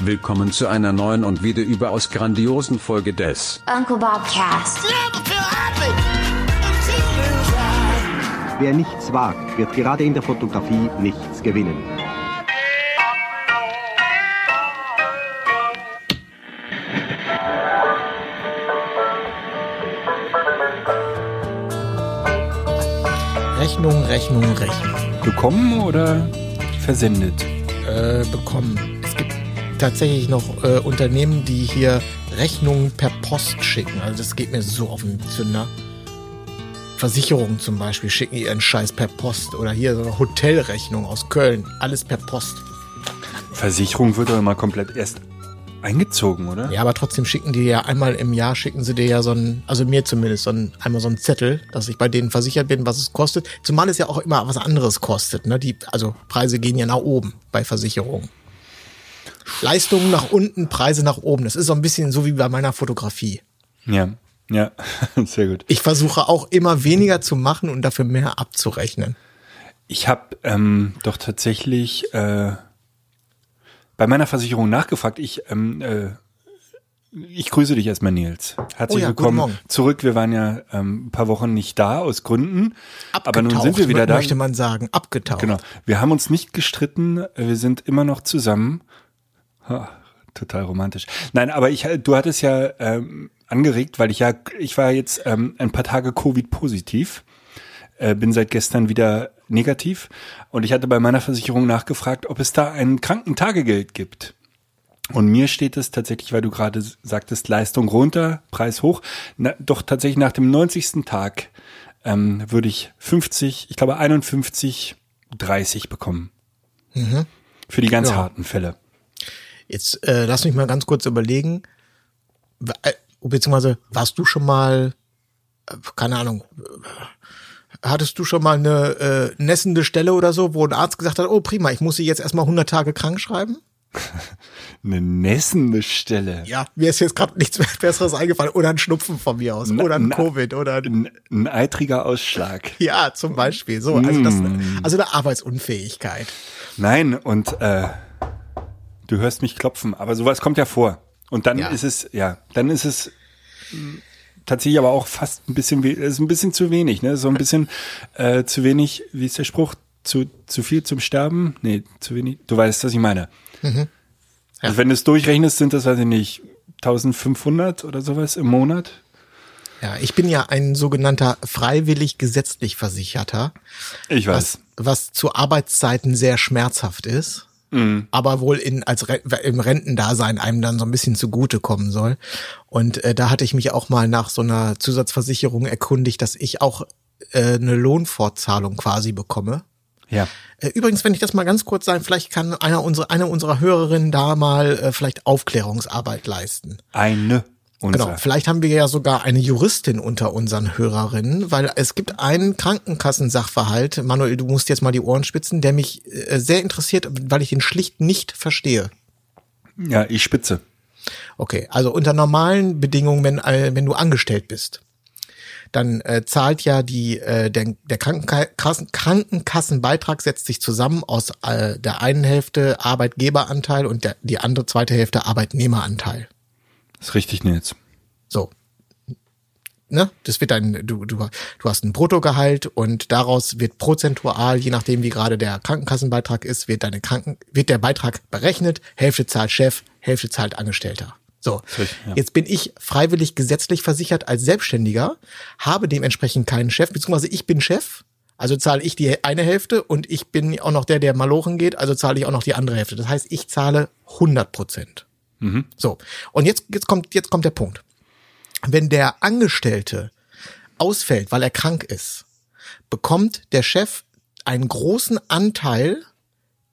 Willkommen zu einer neuen und wieder überaus grandiosen Folge des Uncle Bob Cast. Wer nichts wagt, wird gerade in der Fotografie nichts gewinnen. Rechnung, Rechnung, Rechnung. Bekommen oder versendet? Äh, bekommen. Es gibt tatsächlich noch äh, Unternehmen, die hier Rechnungen per Post schicken. Also das geht mir so auf den Zünder. Versicherungen zum Beispiel schicken ihren Scheiß per Post. Oder hier so eine Hotelrechnung aus Köln. Alles per Post. Versicherung wird doch immer komplett erst eingezogen, oder? Ja, aber trotzdem schicken die ja einmal im Jahr, schicken sie dir ja so ein, also mir zumindest, so ein, einmal so einen Zettel, dass ich bei denen versichert bin, was es kostet. Zumal es ja auch immer was anderes kostet. Ne? Die, also Preise gehen ja nach oben bei Versicherungen. Leistungen nach unten, Preise nach oben. Das ist so ein bisschen so wie bei meiner Fotografie. Ja, ja, sehr gut. Ich versuche auch immer weniger zu machen und dafür mehr abzurechnen. Ich habe ähm, doch tatsächlich äh, bei meiner Versicherung nachgefragt. Ich ähm, äh, ich grüße dich erstmal, Nils. Herzlich Oh ja, willkommen zurück. Wir waren ja ähm, ein paar Wochen nicht da aus Gründen, aber nun Abgetaucht, sind wir wieder da. Möchte man sagen, abgetaucht. Genau. Wir haben uns nicht gestritten. Wir sind immer noch zusammen. Ha, total romantisch. Nein, aber ich, du hattest ja ähm, angeregt, weil ich ja, ich war jetzt ähm, ein paar Tage Covid-positiv, äh, bin seit gestern wieder negativ und ich hatte bei meiner Versicherung nachgefragt, ob es da ein Krankentagegeld gibt. Und mir steht es tatsächlich, weil du gerade sagtest, Leistung runter, Preis hoch. Na, doch tatsächlich nach dem 90. Tag ähm, würde ich 50, ich glaube 51, 30 bekommen. Für die ganz Ja. harten Fälle. Jetzt äh, lass mich mal ganz kurz überlegen. Äh, Beziehungsweise warst du schon mal, äh, keine Ahnung, hattest du schon mal eine äh, nässende Stelle oder so, wo ein Arzt gesagt hat, oh prima, ich muss sie jetzt erstmal 100 Tage krank schreiben? Eine nässende Stelle. Ja, mir ist jetzt gerade nichts Besseres eingefallen. Oder ein Schnupfen von mir aus. Oder ein na- Covid. Oder ein, Ein, eitriger Ausschlag. ja, zum Beispiel. So, also das, Mm. also eine Arbeitsunfähigkeit. Nein, und äh, du hörst mich klopfen, aber sowas kommt ja vor. Und dann Ja. ist es, ja, dann ist es tatsächlich aber auch fast ein bisschen, we- ist ein bisschen zu wenig, ne? So ein bisschen äh, zu wenig, wie ist der Spruch? Zu, zu viel zum Sterben? Nee, zu wenig. Du weißt, was ich meine. Also wenn du es durchrechnest, sind das, weiß ich nicht, 1500 oder sowas im Monat. Ja, ich bin ja ein sogenannter freiwillig gesetzlich Versicherter. Ich weiß. was, was zu Arbeitszeiten sehr schmerzhaft ist, aber wohl in, als im Rentendasein einem dann so ein bisschen zugutekommen soll. Und äh, da hatte ich mich auch mal nach so einer Zusatzversicherung erkundigt, dass ich auch äh, eine Lohnfortzahlung quasi bekomme. Ja. Äh, Übrigens, wenn ich das mal ganz kurz sagen, vielleicht kann einer unserer, eine unserer Hörerinnen da mal äh, vielleicht Aufklärungsarbeit leisten. Eine unserer. Genau, vielleicht haben wir ja sogar eine Juristin unter unseren Hörerinnen, weil es gibt einen Krankenkassensachverhalt, Manuel, du musst jetzt mal die Ohren spitzen, der mich äh, sehr interessiert, weil ich ihn schlicht nicht verstehe. Ja, ich spitze. Okay, also unter normalen Bedingungen, wenn, äh, wenn du angestellt bist, dann äh, zahlt ja die äh, der, der Krankenkassen, Krankenkassenbeitrag setzt sich zusammen aus äh, der einen Hälfte Arbeitgeberanteil und der, die andere zweite Hälfte Arbeitnehmeranteil. Ist richtig, Nils. So. Ne? Das wird ein, du, du, du hast ein Bruttogehalt und daraus wird prozentual, je nachdem wie gerade der Krankenkassenbeitrag ist, wird deine Kranken, wird der Beitrag berechnet, Hälfte zahlt Chef, Hälfte zahlt Angestellter. So. Jetzt bin ich freiwillig gesetzlich versichert als Selbstständiger, habe dementsprechend keinen Chef, beziehungsweise ich bin Chef, also zahle ich die eine Hälfte und ich bin auch noch der, der malochen geht, also zahle ich auch noch die andere Hälfte. Das heißt, ich zahle 100 Prozent. So. Und jetzt, jetzt kommt, jetzt kommt der Punkt. Wenn der Angestellte ausfällt, weil er krank ist, bekommt der Chef einen großen Anteil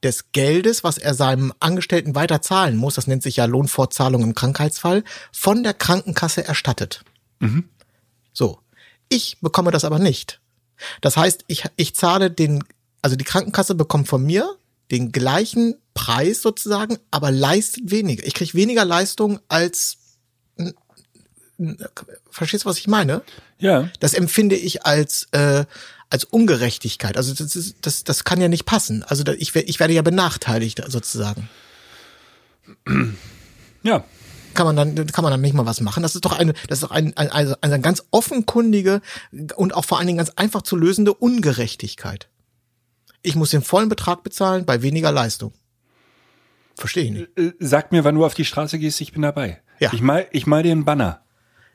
des Geldes, was er seinem Angestellten weiter zahlen muss, das nennt sich ja Lohnfortzahlung im Krankheitsfall, von der Krankenkasse erstattet. So. Ich bekomme das aber nicht. Das heißt, ich, ich zahle den, also die Krankenkasse bekommt von mir den gleichen Preis sozusagen, aber leistet weniger. Ich kriege weniger Leistung als, verstehst du, was ich meine? Ja. Das empfinde ich als, äh, als Ungerechtigkeit. Also das ist, das, das kann ja nicht passen. Also ich, ich werde ja benachteiligt sozusagen. Ja, Kann man dann, kann man dann nicht mal was machen? Das ist doch eine, das ist doch ein, ein, also eine ganz offenkundige und auch vor allen Dingen ganz einfach zu lösende Ungerechtigkeit. Ich muss den vollen Betrag bezahlen bei weniger Leistung. Verstehe ich nicht. Sag mir, wann du auf die Straße gehst, ich bin dabei. Ja. Ich mal, ich mal dir einen Banner.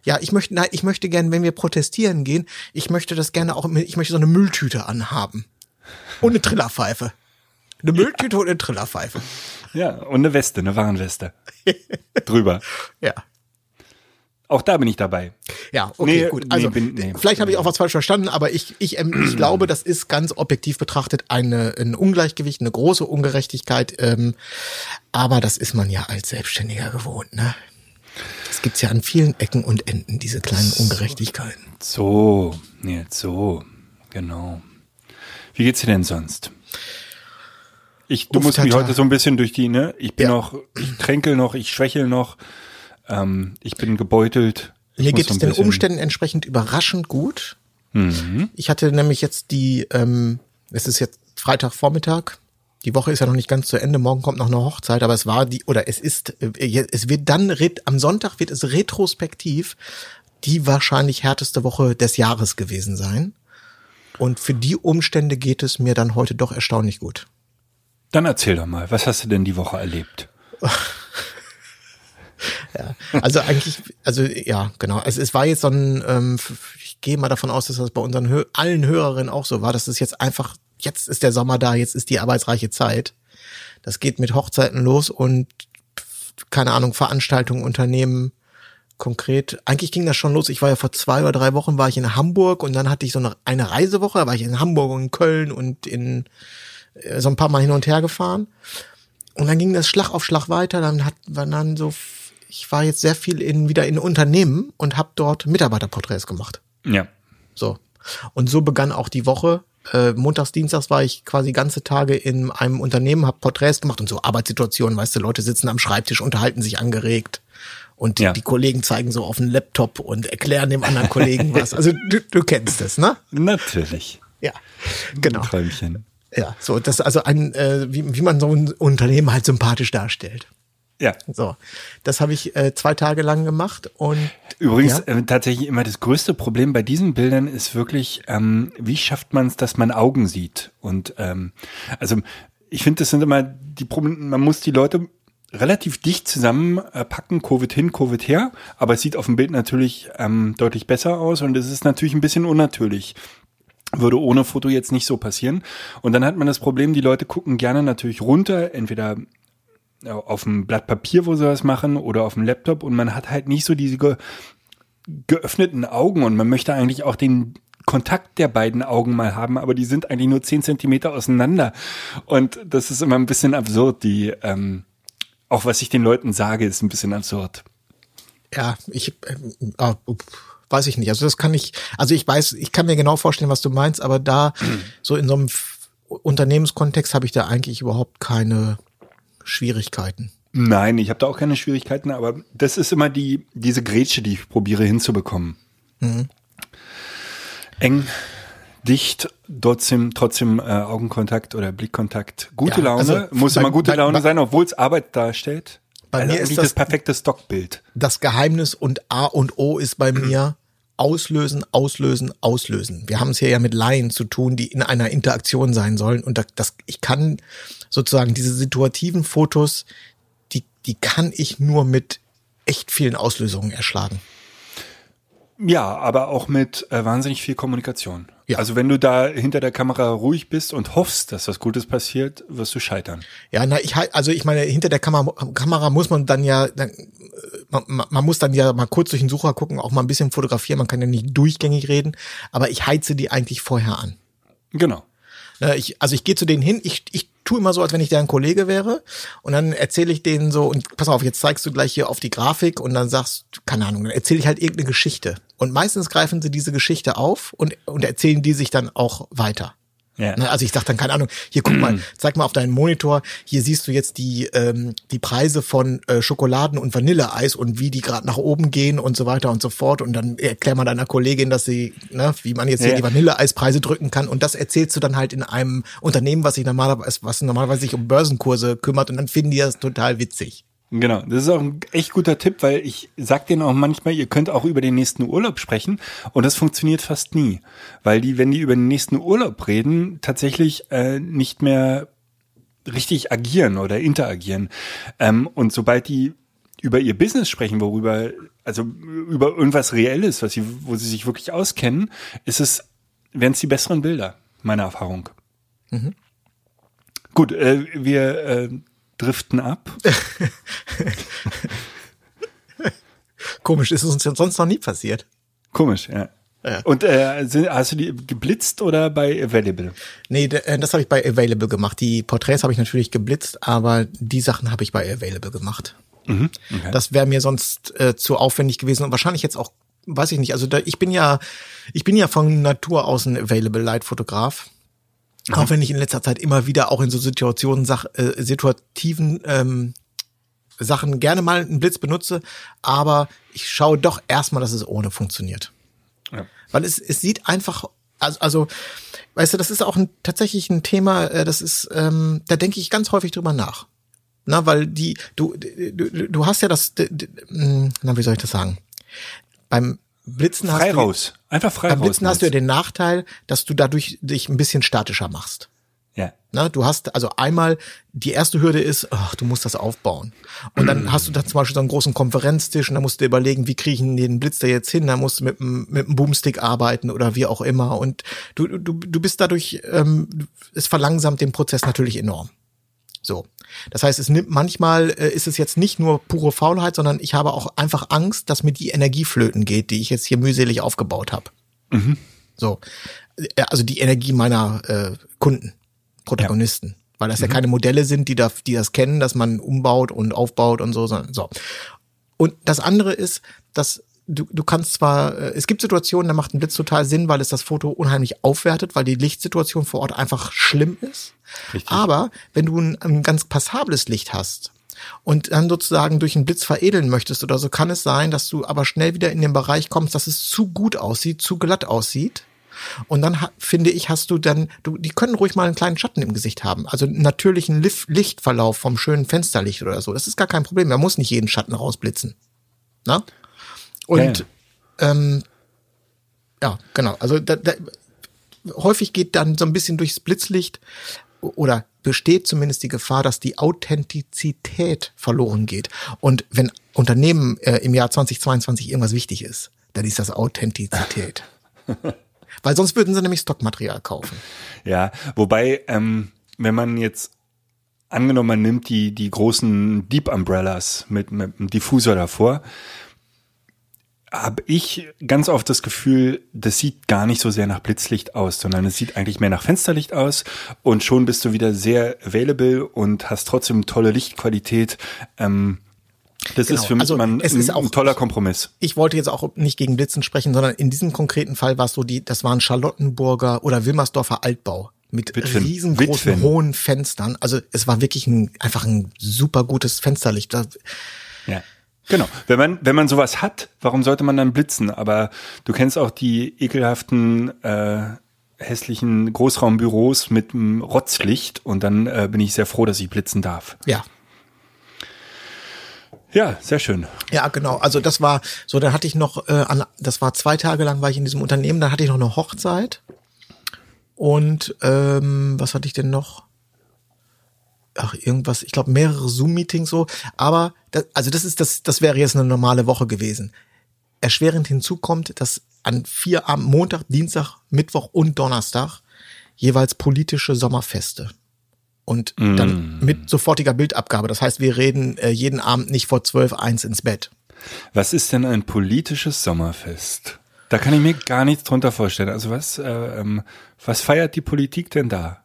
Ja, ich möchte, nein, ich möchte gerne, wenn wir protestieren gehen, ich möchte das gerne auch, ich möchte so eine Mülltüte anhaben. Und eine Trillerpfeife. Eine Mülltüte und eine Trillerpfeife. Ja, und eine Weste, eine Warnweste. Drüber. Ja. Auch da bin ich dabei. Ja, okay, Nee, gut. nee, Also bin- nee. vielleicht habe ich auch was falsch verstanden, aber ich, ich, ähm, ich glaube, das ist ganz objektiv betrachtet eine, ein Ungleichgewicht, eine große Ungerechtigkeit. Ähm, aber das ist man ja als Selbstständiger gewohnt. Ne? Das gibt's ja an vielen Ecken und Enden, diese kleinen Ungerechtigkeiten. So, jetzt so, genau. Wie geht's dir denn sonst? Ich, du Uff, musst mich tata. heute so ein bisschen durch die, ne? Ich bin Ja. noch, ich kränkel noch, ich schwächel noch, ähm, ich bin gebeutelt. Mir geht es den Umständen entsprechend überraschend gut. Mhm. Ich hatte nämlich jetzt die, ähm, es ist jetzt Freitagvormittag. Die Woche ist ja noch nicht ganz zu Ende. Morgen kommt noch eine Hochzeit, aber es war die, oder es ist, äh, es wird dann, am Sonntag wird es retrospektiv die wahrscheinlich härteste Woche des Jahres gewesen sein. Und für die Umstände geht es mir dann heute doch erstaunlich gut. Dann erzähl doch mal, was hast du denn die Woche erlebt? Also eigentlich, also ja, genau. Es, es war jetzt so ein, ähm, ich gehe mal davon aus, dass das bei unseren allen Hörerinnen auch so war, dass es jetzt einfach, jetzt ist der Sommer da, jetzt ist die arbeitsreiche Zeit. Das geht mit Hochzeiten los und keine Ahnung, Veranstaltungen, Unternehmen konkret. Eigentlich ging das schon los. Ich war ja vor zwei oder drei Wochen war ich in Hamburg und dann hatte ich so eine, Reisewoche, da war ich in Hamburg und in Köln und in äh, so ein paar Mal hin und her gefahren. Und dann ging das Schlag auf Schlag weiter. Dann hat man dann so, ich war jetzt sehr viel in wieder in Unternehmen und habe dort Mitarbeiterporträts gemacht. Ja. So. Und so begann auch die Woche. Äh, montags, dienstags war ich quasi ganze Tage in einem Unternehmen, habe Porträts gemacht und so Arbeitssituationen, weißt du, Leute sitzen am Schreibtisch, unterhalten sich angeregt. Und Ja. die Kollegen zeigen so auf den Laptop und erklären dem anderen Kollegen was. Also du, du kennst es, ne? Natürlich. Ja, genau. Träumchen. Ja, so das ist also ein, äh, wie, wie man so ein Unternehmen halt sympathisch darstellt. Ja. So, das habe ich äh, zwei Tage lang gemacht und Übrigens, Ja? äh, tatsächlich immer das größte Problem bei diesen Bildern ist wirklich, ähm, wie schafft man es, dass man Augen sieht? Und ähm, also ich finde, das sind immer die Probleme, man muss die Leute relativ dicht zusammenpacken, Covid hin, Covid her, aber es sieht auf dem Bild natürlich ähm, deutlich besser aus und es ist natürlich ein bisschen unnatürlich. Würde ohne Foto jetzt nicht so passieren. Und dann hat man das Problem, die Leute gucken gerne natürlich runter, entweder auf dem Blatt Papier, wo sie was machen, oder auf dem Laptop und man hat halt nicht so diese ge geöffneten Augen und man möchte eigentlich auch den Kontakt der beiden Augen mal haben, aber die sind eigentlich nur zehn Zentimeter auseinander und das ist immer ein bisschen absurd. Die ähm, auch was ich den Leuten sage, ist ein bisschen absurd. ja, ich äh, up, weiß ich nicht. Also das kann ich, also ich weiß, ich kann mir genau vorstellen, was du meinst, aber da so in so einem Unternehmenskontext habe ich da eigentlich überhaupt keine Schwierigkeiten. Nein, ich habe da auch keine Schwierigkeiten, aber das ist immer die diese Grätsche, die ich probiere hinzubekommen. Eng, dicht, trotzdem trotzdem äh, Augenkontakt oder Blickkontakt. Gute Ja, Laune, also muss bei- immer gute bei- Laune bei- sein, obwohl es Arbeit darstellt. Bei also mir ist das- das perfekte Stockbild. Das Geheimnis und A und O ist bei mir auslösen, auslösen, auslösen. Wir haben es hier ja mit Laien zu tun, die in einer Interaktion sein sollen. Und das, das ich kann sozusagen diese situativen Fotos, die, die kann ich nur mit echt vielen Auslösungen erschlagen. Ja, aber auch mit äh, wahnsinnig viel Kommunikation. Ja. Also wenn du da hinter der Kamera ruhig bist und hoffst, dass was Gutes passiert, wirst du scheitern. Ja, na, ich halt, also ich meine, hinter der Kamera, Kamera muss man dann ja, dann, äh, man, man muss dann ja mal kurz durch den Sucher gucken, auch mal ein bisschen fotografieren, man kann ja nicht durchgängig reden, aber ich heize die eigentlich vorher an. Genau. Ich, also ich gehe zu denen hin, ich, ich tue immer so, als wenn ich deren Kollege wäre und dann erzähle ich denen so, und pass auf, jetzt zeigst du gleich hier auf die Grafik und dann sagst, keine Ahnung, dann erzähle ich halt irgendeine Geschichte. Und meistens greifen sie diese Geschichte auf und, und erzählen die sich dann auch weiter. Ja. Ne, Also ich sag dann, keine Ahnung, hier guck mal, zeig mal auf deinen Monitor, hier siehst du jetzt die, ähm, die Preise von äh, Schokoladen- und Vanilleeis und wie die gerade nach oben gehen und so weiter und so fort. Und dann erklär mal deiner Kollegin, dass sie, ne, wie man jetzt hier Ja. die Vanilleeispreise drücken kann. Und das erzählst du dann halt in einem Unternehmen, was sich normalerweise, was normalerweise sich um Börsenkurse kümmert und dann finden die das total witzig. Genau, das ist auch ein echt guter Tipp, weil ich sag denen auch manchmal, ihr könnt auch über den nächsten Urlaub sprechen und das funktioniert fast nie, weil die, wenn die über den nächsten Urlaub reden, tatsächlich äh, nicht mehr richtig agieren oder interagieren. Ähm, und sobald die über ihr Business sprechen, worüber, also über irgendwas Reelles, was sie, wo sie sich wirklich auskennen, ist es, werden es die besseren Bilder, meine Erfahrung. Gut, äh, wir äh, driften ab. Komisch, ist es uns sonst noch nie passiert. Komisch, ja. Ja. Und äh, sind, hast du die geblitzt oder bei Available? Nee, äh, das habe ich bei Available gemacht. Die Porträts habe ich natürlich geblitzt, aber die Sachen habe ich bei Available gemacht. Mhm, Okay. Das wäre mir sonst äh, zu aufwendig gewesen und wahrscheinlich jetzt auch, weiß ich nicht. Also da, ich bin ja, ich bin ja von Natur aus ein Available Light Fotograf. Auch wenn ich in letzter Zeit immer wieder auch in so Situationen, Sach, äh, situativen ähm, Sachen gerne mal einen Blitz benutze, aber ich schaue doch erstmal, dass es ohne funktioniert. Ja. Weil es, es sieht einfach, also, also, weißt du, das ist auch ein, tatsächlich ein Thema, äh, das ist, ähm, da denke ich ganz häufig drüber nach. Na, weil die, du, du, du hast ja das, na, wie soll ich das sagen? Beim Blitzen hast Frei du, raus. Einfach frei beim raus. Blitzen hast du ja den Nachteil, dass du dadurch dich ein bisschen statischer machst. ja. Na, du hast also einmal die erste Hürde ist, ach, du musst das aufbauen. Und dann hast du da zum Beispiel so einen großen Konferenztisch und da musst du dir überlegen, wie kriege ich den Blitz da jetzt hin? Da musst du mit dem mit dem Boomstick arbeiten oder wie auch immer. Und du du du bist dadurch, ähm, es verlangsamt den Prozess natürlich enorm. So. Das heißt, es nimmt manchmal äh, ist es jetzt nicht nur pure Faulheit, sondern ich habe auch einfach Angst, dass mir die Energie flöten geht, die ich jetzt hier mühselig aufgebaut habe. So. Äh, Also die Energie meiner äh, Kunden, Protagonisten. Weil das ja keine Modelle sind, die, da, die das kennen, dass man umbaut und aufbaut und so, sondern so. Und das andere ist, dass du, du kannst zwar, äh, es gibt Situationen, da macht ein Blitz total Sinn, weil es das Foto unheimlich aufwertet, weil die Lichtsituation vor Ort einfach schlimm ist. Richtig. Aber wenn du ein, ein ganz passables Licht hast und dann sozusagen durch einen Blitz veredeln möchtest oder so, kann es sein, dass du aber schnell wieder in den Bereich kommst, dass es zu gut aussieht, zu glatt aussieht. Und dann finde ich, hast du dann, du, die können ruhig mal einen kleinen Schatten im Gesicht haben. Also einen natürlichen Lif Lichtverlauf vom schönen Fensterlicht oder so. Das ist gar kein Problem. Man muss nicht jeden Schatten rausblitzen. Na? Und Ja, ähm, ja, genau. Also da, da, häufig geht dann so ein bisschen durchs Blitzlicht oder besteht zumindest die Gefahr, dass die Authentizität verloren geht. Und wenn Unternehmen äh, im Jahr 2022 irgendwas wichtig ist, dann ist das Authentizität. Weil sonst würden sie nämlich Stockmaterial kaufen. Ja, wobei, ähm, wenn man jetzt angenommen, man nimmt die, die großen Deep Umbrellas mit, mit einem Diffusor davor, habe ich ganz oft das Gefühl, das sieht gar nicht so sehr nach Blitzlicht aus, sondern es sieht eigentlich mehr nach Fensterlicht aus und schon bist du wieder sehr available und hast trotzdem tolle Lichtqualität. Ähm, das Genau, ist für mich also ein, ist auch- ein toller Kompromiss. Ich wollte jetzt auch nicht gegen Blitzen sprechen, sondern in diesem konkreten Fall war es so, die, das waren Charlottenburger oder Wilmersdorfer Altbau mit Witwen. riesengroßen Witwen. hohen Fenstern. Also es war wirklich ein, einfach ein super gutes Fensterlicht. Ja. Genau. Wenn man, wenn man sowas hat, warum sollte man dann blitzen? Aber du kennst auch die ekelhaften, äh, hässlichen Großraumbüros mit einem Rotzlicht und dann äh, bin ich sehr froh, dass ich blitzen darf. Ja, Ja, sehr schön. Ja, genau. Also das war so, dann hatte ich noch, äh, an, das war zwei Tage lang war ich in diesem Unternehmen, dann hatte ich noch eine Hochzeit. Und ähm, was hatte ich denn noch? Ach, irgendwas, ich glaube mehrere Zoom-Meetings so. Aber das, also das ist das, das wäre jetzt eine normale Woche gewesen. Erschwerend hinzu kommt, dass an vier am Montag, Dienstag, Mittwoch und Donnerstag jeweils politische Sommerfeste. Und dann mit sofortiger Bildabgabe. Das heißt, wir reden äh, jeden Abend nicht vor zwölf eins ins Bett. Was ist denn ein politisches Sommerfest? Da kann ich mir gar nichts drunter vorstellen. Also was, äh, ähm, was feiert die Politik denn da?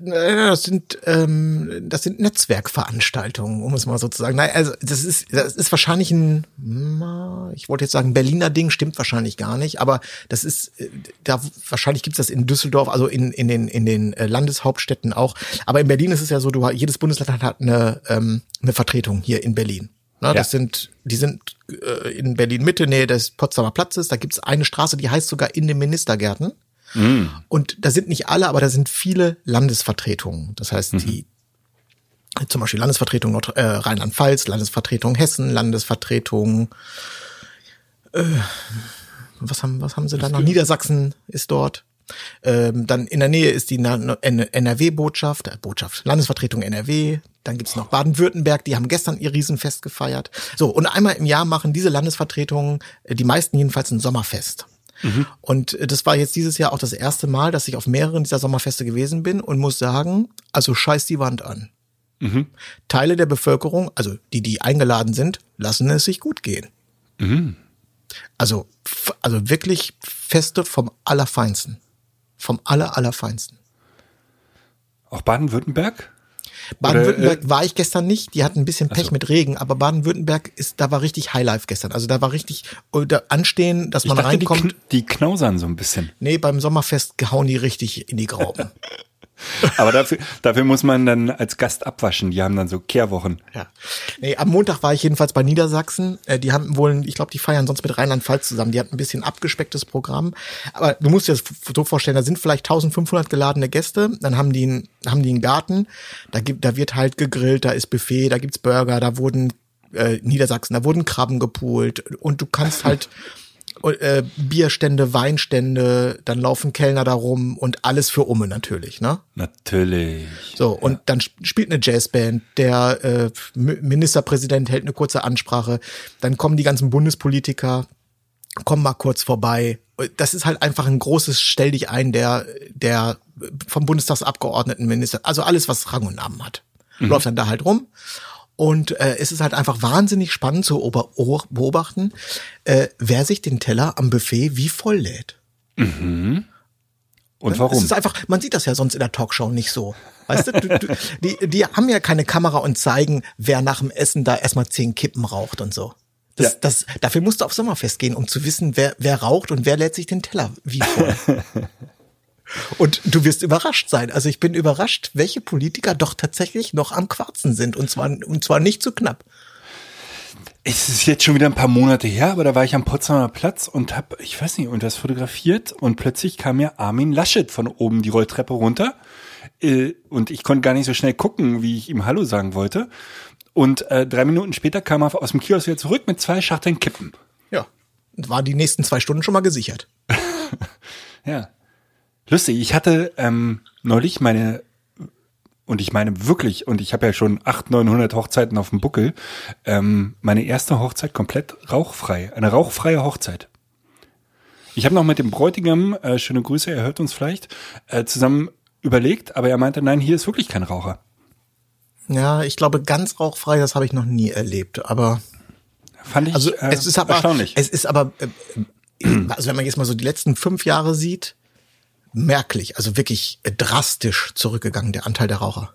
Das sind ähm, das sind Netzwerkveranstaltungen, um es mal so zu sagen. Nein, also das ist das ist wahrscheinlich ein ich wollte jetzt sagen Berliner Ding, stimmt wahrscheinlich gar nicht, aber das ist da wahrscheinlich gibt's das in Düsseldorf, also in in den in den äh, Landeshauptstädten auch, aber in Berlin ist es ja so, du jedes Bundesland hat eine ähm, eine Vertretung hier in Berlin. Ne, Das sind, die sind äh, in Berlin Mitte, Nähe des Potsdamer Platzes. Da gibt's eine Straße, die heißt sogar in den Ministergärten. Und da sind nicht alle, aber da sind viele Landesvertretungen. Das heißt, die zum Beispiel Landesvertretung Nord äh, Rheinland-Pfalz, Landesvertretung Hessen, Landesvertretung äh, was haben was haben sie da noch? Niedersachsen ist dort. Ähm, dann in der Nähe ist die NRW-Botschaft, äh, Botschaft, Landesvertretung NRW. Dann gibt's noch Baden-Württemberg, die haben gestern ihr Riesenfest gefeiert. So, und einmal im Jahr machen diese Landesvertretungen, äh, die meisten jedenfalls, ein Sommerfest. Und äh, das war jetzt dieses Jahr auch das erste Mal, dass ich auf mehreren dieser Sommerfeste gewesen bin und muss sagen, also scheiß die Wand an. Teile der Bevölkerung, also die, die eingeladen sind, lassen es sich gut gehen. Also, f- also wirklich Feste vom Allerfeinsten. Vom Aller, Allerfeinsten. Auch Baden-Württemberg? Baden-Württemberg äh, war ich gestern nicht. Die hatten ein bisschen Pech so. mit Regen, aber Baden-Württemberg ist, da war richtig Highlife gestern. Also da war richtig äh, da anstehen, dass man dachte, die, reinkommt. kn die knausern so ein bisschen. Nee, beim Sommerfest hauen die richtig in die Grauben. Aber dafür, dafür muss man dann als Gast abwaschen. Die haben dann so Kehrwochen. Ja. Nee, am Montag war ich jedenfalls bei Niedersachsen. Äh, die haben wohl, ich glaube, die feiern sonst mit Rheinland-Pfalz zusammen. Die hatten ein bisschen abgespecktes Programm. Aber du musst dir das so vorstellen, da sind vielleicht 1500 geladene Gäste. Dann haben die, einen, haben die einen Garten. Da gibt, da wird halt gegrillt, da ist Buffet, da gibt's Burger, da wurden äh, Niedersachsen, da wurden Krabben gepoolt. Und du kannst halt äh, Bierstände, Weinstände, dann laufen Kellner da rum und alles für Umme natürlich, ne? Natürlich. So, und dann sp- spielt eine Jazzband, der äh, Ministerpräsident hält eine kurze Ansprache, dann kommen die ganzen Bundespolitiker, kommen mal kurz vorbei. Das ist halt einfach ein großes Stell dich ein, der, der vom Bundestagsabgeordneten Minister, also alles, was Rang und Namen hat, läuft dann da halt rum. Und äh, es ist halt einfach wahnsinnig spannend zu beobachten, äh, wer sich den Teller am Buffet wie voll lädt. Und Es warum? ist einfach, man sieht das ja sonst in der Talkshow nicht so. Weißt du, du, du die, die haben ja keine Kamera und zeigen, wer nach dem Essen da erstmal zehn Kippen raucht und so. Das, Ja. das, dafür musst du auf Sommerfest gehen, um zu wissen, wer, wer raucht und wer lädt sich den Teller wie voll. und du wirst überrascht sein. Also ich bin überrascht, welche Politiker doch tatsächlich noch am Quarzen sind. Und zwar, und zwar nicht zu knapp. Es ist jetzt schon wieder ein paar Monate her, aber da war ich am Potsdamer Platz und hab, ich weiß nicht, irgendwas fotografiert und plötzlich kam mir Armin Laschet von oben die Rolltreppe runter äh, und ich konnte gar nicht so schnell gucken, wie ich ihm Hallo sagen wollte. Und äh, drei Minuten später kam er aus dem Kiosk wieder zurück mit zwei Schachteln Kippen. Ja. Und waren die nächsten zwei Stunden schon mal gesichert. Ja. Lustig, ich hatte ähm, neulich meine, und ich meine wirklich, und ich habe ja schon 800, 900 Hochzeiten auf dem Buckel, ähm, meine erste Hochzeit komplett rauchfrei. Eine rauchfreie Hochzeit. Ich habe noch mit dem Bräutigam, äh, schöne Grüße, er hört uns vielleicht, äh, zusammen überlegt, aber er meinte, nein, hier ist wirklich kein Raucher. Ja, ich glaube, ganz rauchfrei, das habe ich noch nie erlebt. Aber Fand ich Also äh, es ist aber, erstaunlich. es ist aber, äh, äh, also wenn man jetzt mal so die letzten fünf Jahre sieht, merklich, also wirklich drastisch zurückgegangen, der Anteil der Raucher.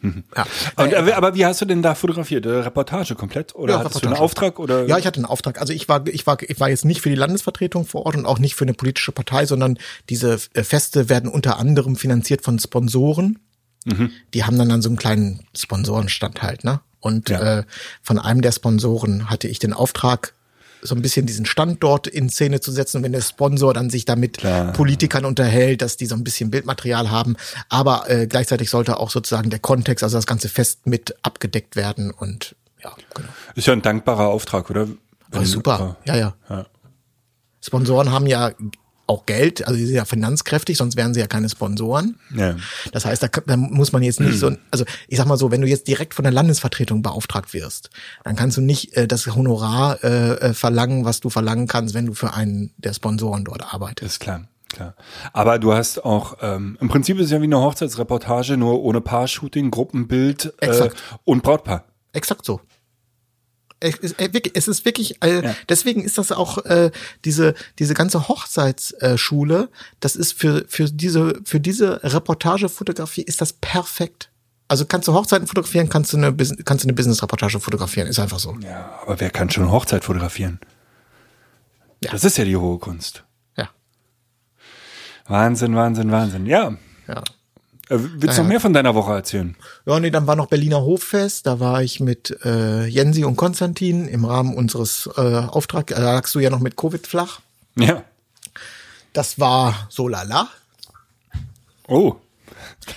Ja. und, Äh, aber, aber wie hast du denn da fotografiert? Äh, Reportage komplett? Oder Ja, hattest du einen. Auftrag? Oder? Ja, ich hatte einen Auftrag. Also ich war, ich war, ich war jetzt nicht für die Landesvertretung vor Ort und auch nicht für eine politische Partei, sondern diese äh, Feste werden unter anderem finanziert von Sponsoren. Die haben dann, dann so einen kleinen Sponsorenstand halt, ne? Und Ja. äh, von einem der Sponsoren hatte ich den Auftrag, so ein bisschen diesen Stand dort in Szene zu setzen. Wenn der Sponsor dann sich damit Klar. Politikern unterhält, dass die so ein bisschen Bildmaterial haben, aber äh, gleichzeitig sollte auch sozusagen der Kontext, also das ganze Fest mit abgedeckt werden und ja, genau. Ist ja ein dankbarer Auftrag, oder? War super. Ja, ja, ja. Sponsoren haben ja auch Geld, also sie sind ja finanzkräftig, sonst wären sie ja keine Sponsoren. Ja. Das heißt, da, da muss man jetzt nicht so, also ich sag mal so, wenn du jetzt direkt von der Landesvertretung beauftragt wirst, dann kannst du nicht äh, das Honorar äh, äh, verlangen, was du verlangen kannst, wenn du für einen der Sponsoren dort arbeitest. Ist klar, klar. Aber du hast auch, ähm, im Prinzip ist es ja wie eine Hochzeitsreportage, nur ohne Paar-Shooting, Gruppenbild äh, Exakt. und Brautpaar. Exakt so. Es ist äh, wirklich, es ist wirklich äh, Ja. deswegen ist das auch äh, diese diese ganze Hochzeitsschule, das ist für für diese für diese Reportagefotografie ist das perfekt. Also kannst du Hochzeiten fotografieren, kannst du eine kannst du eine Business Reportage fotografieren, ist einfach so. Ja, aber wer kann schon Hochzeit fotografieren? Ja. Das ist ja die hohe Kunst. Ja. Wahnsinn, Wahnsinn, Wahnsinn. Ja. Ja. Äh, willst du noch mehr von deiner Woche erzählen? Ja, nee, dann war noch Berliner Hoffest, da war ich mit äh, Jensi und Konstantin im Rahmen unseres äh, Auftrags, da lagst du ja noch mit Covid flach. Ja. Das war so lala. Oh.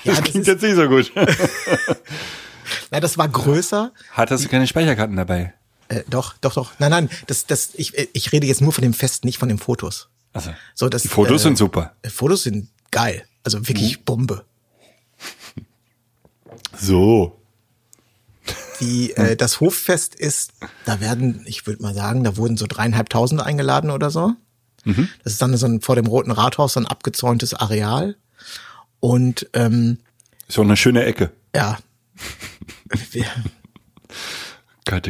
Ja, Das das klingt ist- jetzt nicht so gut. Na, das war größer. Hattest du keine Speicherkarten dabei? Äh, doch, doch, doch. Nein, nein, das, das, ich, äh, ich rede jetzt nur von dem Fest, nicht von den Fotos. Also, So, das, die Fotos äh, sind super. äh, Fotos sind geil. Also wirklich Mhm. Bombe. So. Die, äh, das Hoffest ist, da werden, ich würde mal sagen, da wurden so dreieinhalbtausend eingeladen oder so. Mhm. Das ist dann so ein, vor dem Roten Rathaus so ein abgezäuntes Areal. Und ähm, Ist auch eine schöne Ecke. ja,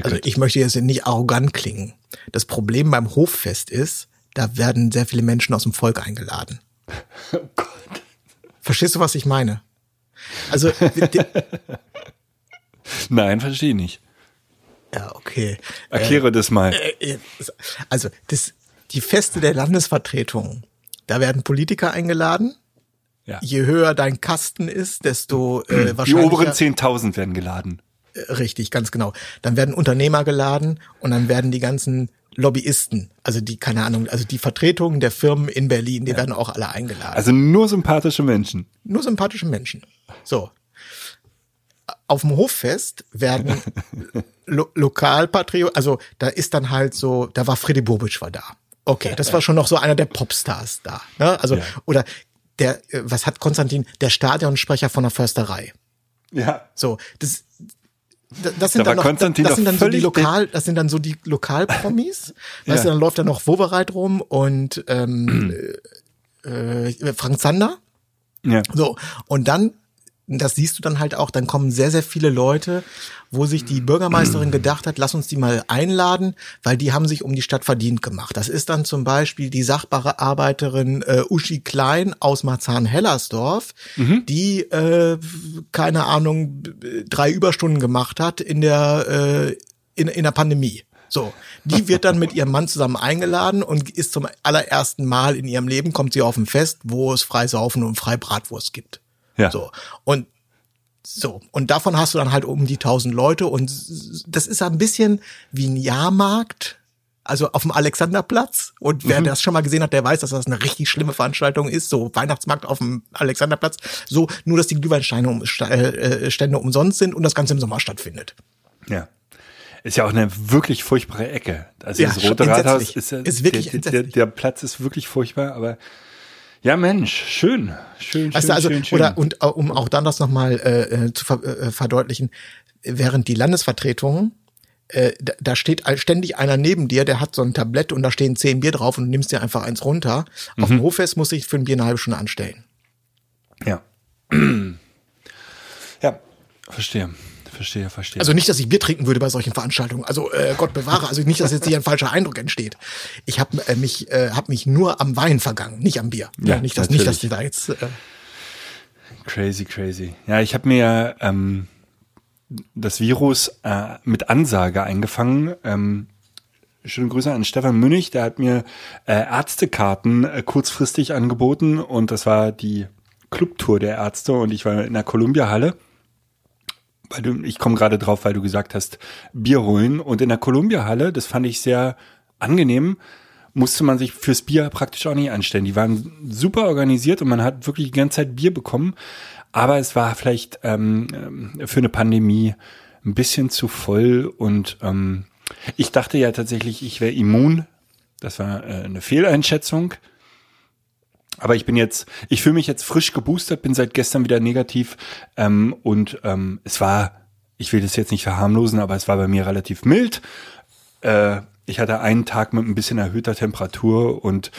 also ich möchte jetzt nicht arrogant klingen. Das Problem beim Hoffest ist, da werden sehr viele Menschen aus dem Volk eingeladen. Oh Gott. Verstehst du, was ich meine? Also, die- Nein, verstehe ich nicht. ja, okay. Erkläre das mal. Äh, Also, das, die Feste der Landesvertretung, da werden Politiker eingeladen. Ja. Je höher dein Kasten ist, desto äh, Die wahrscheinlich. oberen 10.000 werden geladen. Richtig, ganz genau. Dann werden Unternehmer geladen und dann werden die ganzen Lobbyisten, also die, keine Ahnung, also die Vertretungen der Firmen in Berlin, die werden auch alle eingeladen. Also nur sympathische Menschen. Nur sympathische Menschen. So. Auf dem Hoffest werden Lo Lokalpatriot, also da ist dann halt so, da war Freddy Bobic war da. Okay, das war schon noch so einer der Popstars da. Ne? Also, Ja. oder der, äh, was hat Konstantin, der Stadionsprecher von der Försterei. Ja. So, das, da- das sind Da dann noch, Konstantin das sind dann so die Lokal, das sind dann so die Lokalpromis. Ja. Weißt du, dann läuft da noch Wowereit rum und ähm, äh, äh, Frank Zander. Ja. So, und dann, das siehst du dann halt auch, dann kommen sehr, sehr viele Leute, wo sich die Bürgermeisterin gedacht hat, lass uns die mal einladen, weil die haben sich um die Stadt verdient gemacht. Das ist dann zum Beispiel die Sachbearbeiterin äh, Uschi Klein aus Marzahn-Hellersdorf, die, äh, keine Ahnung, drei Überstunden gemacht hat in der, äh, in, in der Pandemie. So, die wird dann mit ihrem Mann zusammen eingeladen und ist zum allerersten Mal in ihrem Leben, kommt sie auf ein Fest, wo es frei Saufen und frei Bratwurst gibt. Ja. So. Und so. Und davon hast du dann halt um die tausend Leute und das ist ein bisschen wie ein Jahrmarkt. Also auf dem Alexanderplatz. Und wer das schon mal gesehen hat, der weiß, dass das eine richtig schlimme Veranstaltung ist. So Weihnachtsmarkt auf dem Alexanderplatz. So, nur dass die Glühweinsteine um, äh, Stände umsonst sind und das Ganze im Sommer stattfindet. Ja. Ist ja auch eine wirklich furchtbare Ecke. Also Ja, das Rote Rathaus ist, ja- Ist wirklich der, der, der Platz ist wirklich furchtbar, aber ja Mensch, schön, schön, Weißt schön, also, schön, schön. oder, und äh, um auch dann das nochmal äh, äh, zu ver äh, verdeutlichen, während die Landesvertretungen, äh, da, da steht ständig einer neben dir, der hat so ein Tablett und da stehen zehn Bier drauf und du nimmst dir einfach eins runter. Auf Mhm. dem Hoffest muss ich für ein Bier eine halbe Stunde anstellen. ja. ja, verstehe, verstehe, verstehe. Also nicht, dass ich Bier trinken würde bei solchen Veranstaltungen. Also äh, Gott bewahre. Also nicht, dass jetzt hier ein falscher Eindruck entsteht. Ich habe äh, mich, äh, hab mich nur am Wein vergangen, nicht am Bier. Ja, nicht, dass, nicht, dass die natürlich. da jetzt. Äh, Crazy, crazy. Ja, ich habe mir ähm, das Virus äh, mit Ansage eingefangen. Ähm, schöne Grüße an Stefan Münnig, der hat mir äh, Ärztekarten äh, kurzfristig angeboten und das war die Clubtour der Ärzte und ich war in der Columbia-Halle. Weil du, ich komme gerade drauf, weil du gesagt hast, Bier holen. Und in der Columbia-Halle, das fand ich sehr angenehm, musste man sich fürs Bier praktisch auch nicht anstellen. Die waren super organisiert und man hat wirklich die ganze Zeit Bier bekommen. Aber es war vielleicht ähm, ähm, für eine Pandemie ein bisschen zu voll und ähm, ich dachte ja tatsächlich, ich wäre immun. Das war äh, eine Fehleinschätzung. Aber ich bin jetzt, ich fühle mich jetzt frisch geboostert, bin seit gestern wieder negativ ähm, und ähm, es war, ich will das jetzt nicht verharmlosen, aber es war bei mir relativ mild. Äh, ich hatte einen Tag mit ein bisschen erhöhter Temperatur und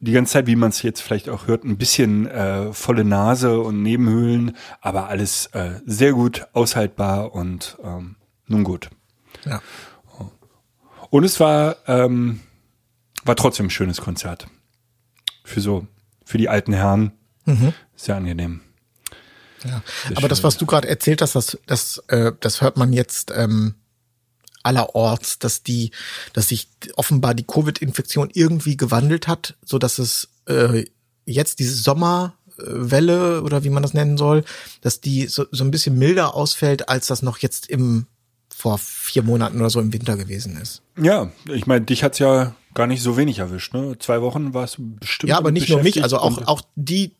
die ganze Zeit, wie man es jetzt vielleicht auch hört, ein bisschen äh, volle Nase und Nebenhöhlen, aber alles äh, sehr gut aushaltbar und ähm, nun gut. ja. Und es war, ähm, war trotzdem ein schönes Konzert. Für so, für die alten Herren. Sehr angenehm. Ja. Sehr Aber das, schön. was du gerade erzählt hast, das, das, äh, das hört man jetzt ähm, allerorts, dass die, dass sich offenbar die Covid-Infektion irgendwie gewandelt hat, so dass es äh, jetzt diese Sommerwelle oder wie man das nennen soll, dass die so, so ein bisschen milder ausfällt, als das noch jetzt im vor vier Monaten oder so im Winter gewesen ist. Ja, ich meine, dich hat's ja gar nicht so wenig erwischt, ne? Zwei Wochen warst du bestimmt. Ja, aber nicht nur mich, also auch, auch die,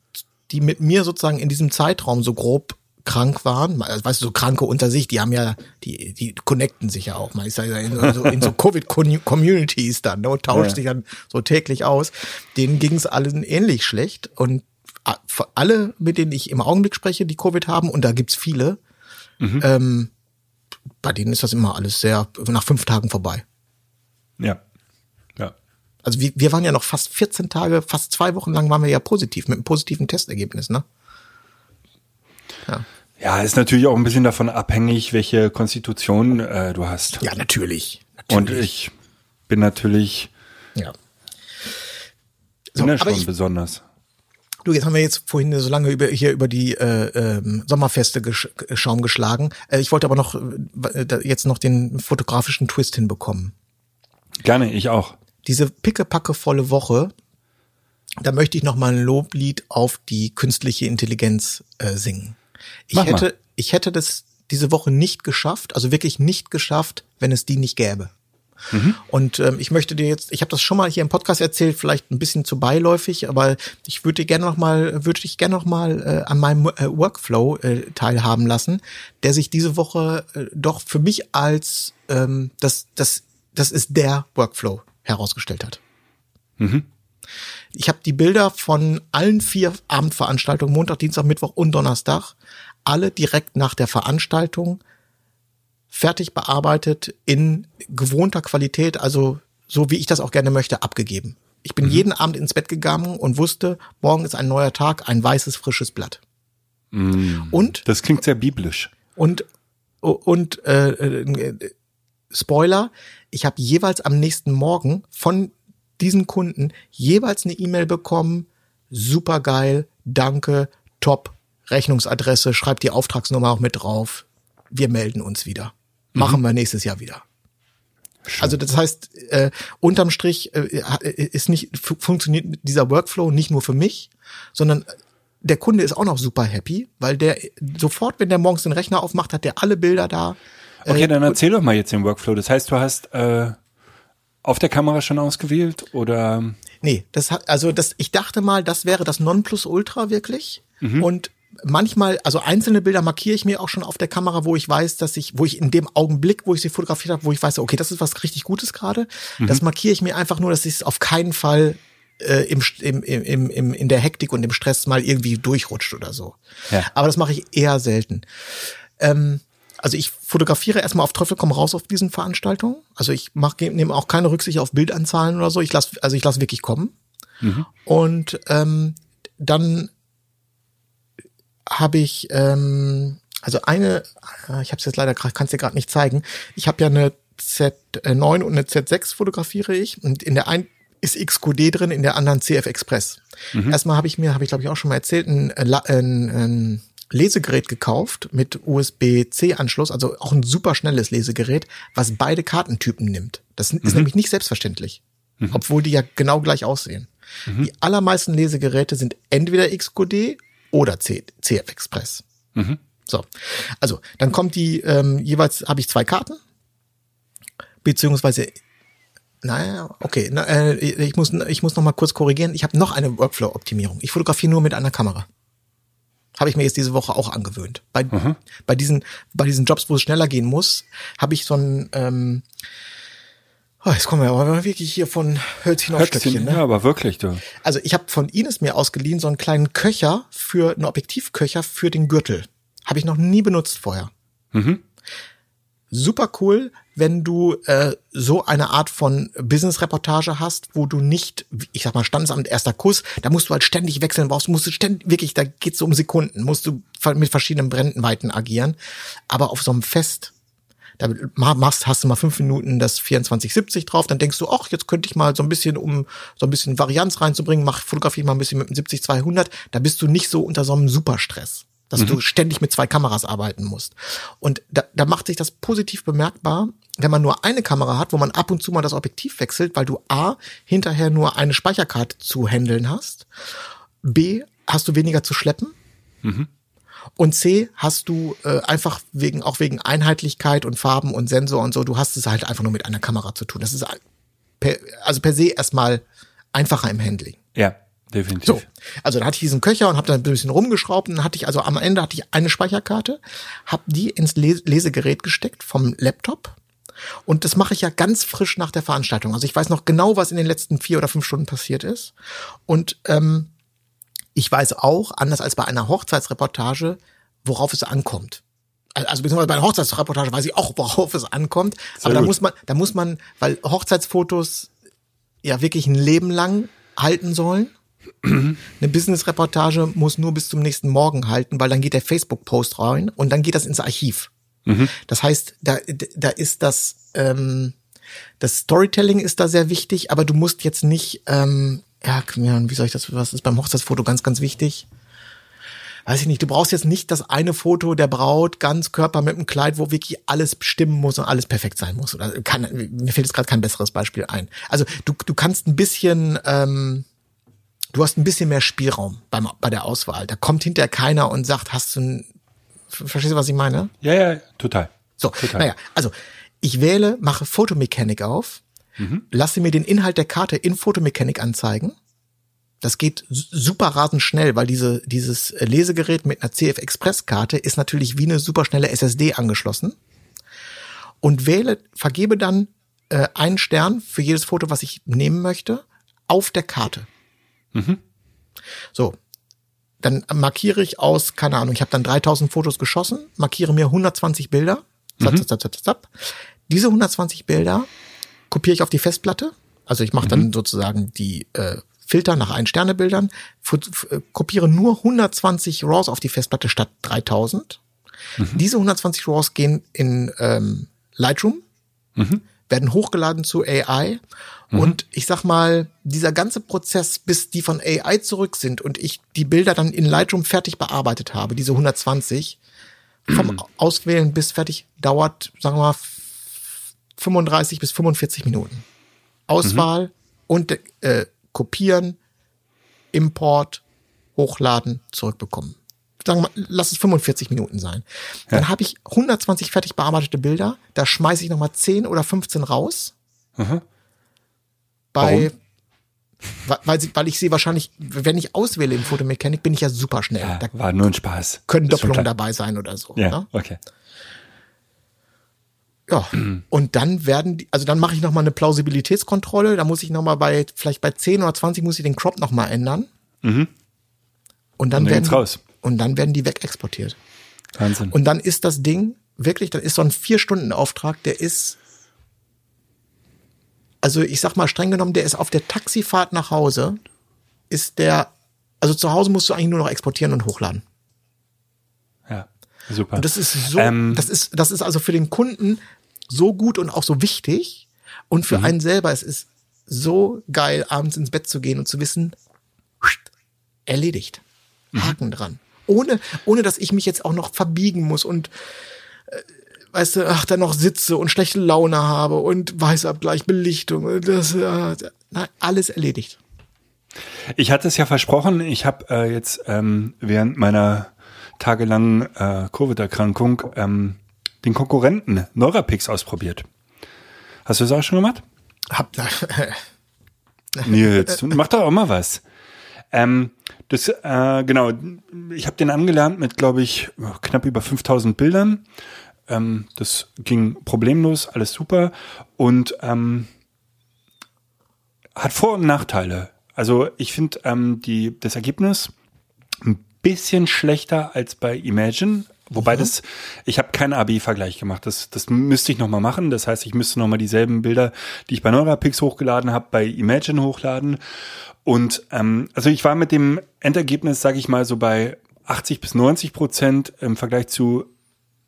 die mit mir sozusagen in diesem Zeitraum so grob krank waren, also, weißt du, so Kranke unter sich, die haben ja, die, die connecten sich ja auch mal, ist ja in so, so, in so Covid-Communities dann, ne, und tauscht Ja. sich dann so täglich aus. Denen ging es allen ähnlich schlecht und alle, mit denen ich im Augenblick spreche, die Covid haben, und da gibt's viele, ähm, bei denen ist das immer alles sehr, nach fünf Tagen vorbei. Ja. Ja. Also wir, wir waren ja noch fast 14 Tage, fast zwei Wochen lang waren wir ja positiv, mit einem positiven Testergebnis, ne? Ja. Ja, ist natürlich auch ein bisschen davon abhängig, welche Konstitution äh, du hast. Ja, natürlich. Und natürlich. ich bin natürlich, Ja. So, bin ja schon ich, besonders. Du, jetzt haben wir jetzt vorhin so lange über, hier über die äh, ähm, Sommerfeste gesch Schaum geschlagen. Äh, ich wollte aber noch äh, jetzt noch den fotografischen Twist hinbekommen. Gerne, ich auch. Diese pickepackevolle Woche, da möchte ich noch mal ein Loblied auf die künstliche Intelligenz äh, singen. Ich Mach mal. hätte, ich hätte das diese Woche nicht geschafft, also wirklich nicht geschafft, wenn es die nicht gäbe. Und ähm, ich möchte dir jetzt, ich habe das schon mal hier im Podcast erzählt, vielleicht ein bisschen zu beiläufig, aber ich würde dir gerne noch mal, würde dich gerne noch mal äh, an meinem äh, Workflow äh, teilhaben lassen, der sich diese Woche äh, doch für mich als ähm, das, das, das ist der Workflow herausgestellt hat. Ich habe die Bilder von allen vier Abendveranstaltungen, Montag, Dienstag, Mittwoch und Donnerstag, alle direkt nach der Veranstaltung fertig bearbeitet in gewohnter Qualität, also so wie ich das auch gerne möchte, abgegeben. Ich bin jeden Abend ins Bett gegangen und wusste, morgen ist ein neuer Tag, ein weißes, frisches Blatt. Und Das klingt sehr biblisch. und und äh, äh, Spoiler, ich habe jeweils am nächsten Morgen von diesen Kunden jeweils eine E-Mail bekommen, super geil, danke, top, Rechnungsadresse, schreibt die Auftragsnummer auch mit drauf. Wir melden uns wieder. Machen wir nächstes Jahr wieder. Also das heißt, äh, unterm Strich äh, ist nicht fu- funktioniert dieser Workflow nicht nur für mich, sondern der Kunde ist auch noch super happy, weil der sofort, wenn der morgens den Rechner aufmacht, hat der alle Bilder da. Okay, Äh, dann erzähl doch mal jetzt den Workflow. Das heißt, du hast äh, auf der Kamera schon ausgewählt oder Nee, das hat, also das, ich dachte mal, das wäre das Nonplusultra wirklich. Und manchmal, also einzelne Bilder markiere ich mir auch schon auf der Kamera, wo ich weiß, dass ich, wo ich in dem Augenblick, wo ich sie fotografiert habe, wo ich weiß, okay, das ist was richtig Gutes gerade. Das markiere ich mir einfach nur, dass ich es auf keinen Fall äh, im, im, im, im, in der Hektik und im Stress mal irgendwie durchrutscht oder so. Ja. Aber das mache ich eher selten. Ähm, also ich fotografiere erstmal auf Teufel komm raus auf diesen Veranstaltungen. Also ich mach, nehme auch keine Rücksicht auf Bildanzahlen oder so. Ich lasse, also ich lasse wirklich kommen. Und ähm, dann habe ich ähm, also eine, äh, ich habe es jetzt leider kann es dir gerade nicht zeigen. Ich habe ja eine Z9 und eine Z6 fotografiere ich und in der einen ist XQD drin, in der anderen CF Express. Erstmal habe ich mir, habe ich glaube ich auch schon mal erzählt, ein, äh, La- ein, ein Lesegerät gekauft mit USB-C-Anschluss, also auch ein super schnelles Lesegerät, was beide Kartentypen nimmt. Das ist nämlich nicht selbstverständlich, obwohl die ja genau gleich aussehen. Die allermeisten Lesegeräte sind entweder XQD oder CF Express. So, also dann kommt die ähm, jeweils habe ich zwei Karten beziehungsweise naja, okay, na, äh, ich muss ich muss noch mal kurz korrigieren. Ich habe noch eine Workflow-Optimierung. Ich fotografiere nur mit einer Kamera. Habe ich mir jetzt diese Woche auch angewöhnt. Bei, bei diesen bei diesen Jobs, wo es schneller gehen muss, habe ich so ein ähm, oh, jetzt kommen wir aber wirklich hier von Hölzchen auf Höchstchen, Stöckchen. Ne? ja, aber wirklich, du. Also ich habe von Ines mir ausgeliehen so einen kleinen Köcher für einen Objektivköcher für den Gürtel. Habe ich noch nie benutzt vorher. Super cool, wenn du äh, so eine Art von Business-Reportage hast, wo du nicht, ich sag mal, Standesamt erster Kuss, da musst du halt ständig wechseln, brauchst, musst du ständig, wirklich, da geht's um Sekunden, musst du mit verschiedenen Brennweiten agieren. Aber auf so einem Fest, Da machst, hast du mal fünf Minuten das 2470 drauf, dann denkst du, ach, jetzt könnte ich mal so ein bisschen, um so ein bisschen Varianz reinzubringen, mach Fotografie mal ein bisschen mit dem 70-200. Da bist du nicht so unter so einem Superstress, dass mhm. du ständig mit zwei Kameras arbeiten musst. Und da, da macht sich das positiv bemerkbar, wenn man nur eine Kamera hat, wo man ab und zu mal das Objektiv wechselt, weil du A, hinterher nur eine Speicherkarte zu handeln hast, B, hast du weniger zu schleppen. Mhm. Und C hast du äh, einfach wegen auch wegen Einheitlichkeit und Farben und Sensor und so, du hast es halt einfach nur mit einer Kamera zu tun. Das ist per, also per se erstmal einfacher im Handling. Ja, definitiv. So, also da hatte ich diesen Köcher und habe da ein bisschen rumgeschraubt und dann hatte ich also am Ende hatte ich eine Speicherkarte, habe die ins Lesegerät gesteckt vom Laptop. Und das mache ich ja ganz frisch nach der Veranstaltung. Also ich weiß noch genau, was in den letzten vier oder fünf Stunden passiert ist. Und ähm, ich weiß auch, anders als bei einer Hochzeitsreportage, worauf es ankommt. Also beziehungsweise bei einer Hochzeitsreportage weiß ich auch, worauf es ankommt. Sehr aber da muss man, da muss man, weil Hochzeitsfotos ja wirklich ein Leben lang halten sollen. Eine Business-Reportage muss nur bis zum nächsten Morgen halten, weil dann geht der Facebook-Post rein und dann geht das ins Archiv. Mhm. Das heißt, da, da ist das, ähm, das Storytelling ist da sehr wichtig, aber du musst jetzt nicht ähm, ja, wie soll ich das, was ist beim Hochzeitsfoto ganz, ganz wichtig? Weiß ich nicht, du brauchst jetzt nicht das eine Foto der Braut, ganz Körper mit einem Kleid, wo wirklich alles stimmen muss und alles perfekt sein muss. Oder kann, mir fällt jetzt gerade kein besseres Beispiel ein. Also du, du kannst ein bisschen, ähm, du hast ein bisschen mehr Spielraum beim, bei der Auswahl. Da kommt hinterher keiner und sagt, hast du ein, verstehst du, was ich meine? Ja, ja, total. So, total. naja, also ich wähle, mache Fotomechanik auf Mhm. Lasse mir den Inhalt der Karte in Fotomechanik anzeigen. Das geht super rasend schnell, weil diese, dieses Lesegerät mit einer CF Express Karte ist natürlich wie eine superschnelle SSD angeschlossen. Und wähle, vergebe dann äh, einen Stern für jedes Foto, was ich nehmen möchte, auf der Karte. Mhm. So, dann markiere ich aus, keine Ahnung, ich habe dann 3000 Fotos geschossen, markiere mir 120 Bilder. Zap, mhm. zap, zap, zap. Diese 120 Bilder kopiere ich auf die Festplatte. Also ich mache mhm. dann sozusagen die äh, Filter nach Ein-Sterne-Bildern, äh, kopiere nur 120 RAWs auf die Festplatte statt 3000. Mhm. Diese 120 RAWs gehen in ähm, Lightroom, mhm. werden hochgeladen zu AI. Mhm. Und ich sag mal, dieser ganze Prozess, bis die von AI zurück sind und ich die Bilder dann in Lightroom fertig bearbeitet habe, diese 120, vom mhm. Auswählen bis fertig, dauert, sagen wir mal, 35 bis 45 Minuten. Auswahl mhm. und äh, kopieren, Import, hochladen, zurückbekommen. Sagen wir mal, lass es 45 Minuten sein. Ja. Dann habe ich 120 fertig bearbeitete Bilder, da schmeiße ich nochmal 10 oder 15 raus. Mhm. Bei Warum? weil, weil ich sie wahrscheinlich, wenn ich auswähle in Fotomechanik, bin ich ja super schnell. Ja, da war nur ein Spaß. Können Doppelungen dabei sein oder so. Ja, ne? okay. Ja, und dann werden die, also dann mache ich nochmal eine Plausibilitätskontrolle, da muss ich nochmal bei, vielleicht bei 10 oder 20 muss ich den Crop nochmal ändern. Mhm. Und dann, und dann werden die, raus. und dann werden die wegexportiert. Wahnsinn. Und dann ist das Ding wirklich, dann ist so ein vier Stunden Auftrag, der ist, also ich sag mal streng genommen, der ist auf der Taxifahrt nach Hause, ist der, also zu Hause musst du eigentlich nur noch exportieren und hochladen. Ja, super. Und das ist so, ähm, das ist, das ist also für den Kunden so gut und auch so wichtig. Und für mhm. einen selber, es ist so geil, abends ins Bett zu gehen und zu wissen, erledigt. Mhm. Haken mhm. dran. Ohne, ohne dass ich mich jetzt auch noch verbiegen muss und äh, weißt du, ach, dann noch sitze und schlechte Laune habe und Weißabgleich, Belichtung, das, äh, na, alles erledigt. Ich hatte es ja versprochen, ich habe äh, jetzt ähm, während meiner tagelangen äh, Covid-Erkrankung ähm, den Konkurrenten Neurapix ausprobiert. Hast du das auch schon gemacht? Hab, Nils, mach doch auch mal was. Ähm, das, äh, genau, ich habe den angelernt mit, glaube ich, knapp über 5000 Bildern. Ähm, das ging problemlos, alles super und ähm, hat Vor- und Nachteile. Also ich finde ähm, die das Ergebnis ein bisschen schlechter als bei Imagine, Wobei mhm. das, ich habe keinen AB-Vergleich gemacht. Das, das müsste ich nochmal machen. Das heißt, ich müsste nochmal dieselben Bilder, die ich bei Neurapix hochgeladen habe, bei Imagine hochladen. Und ähm, also ich war mit dem Endergebnis, sage ich mal, so bei 80 bis 90 Prozent im Vergleich zu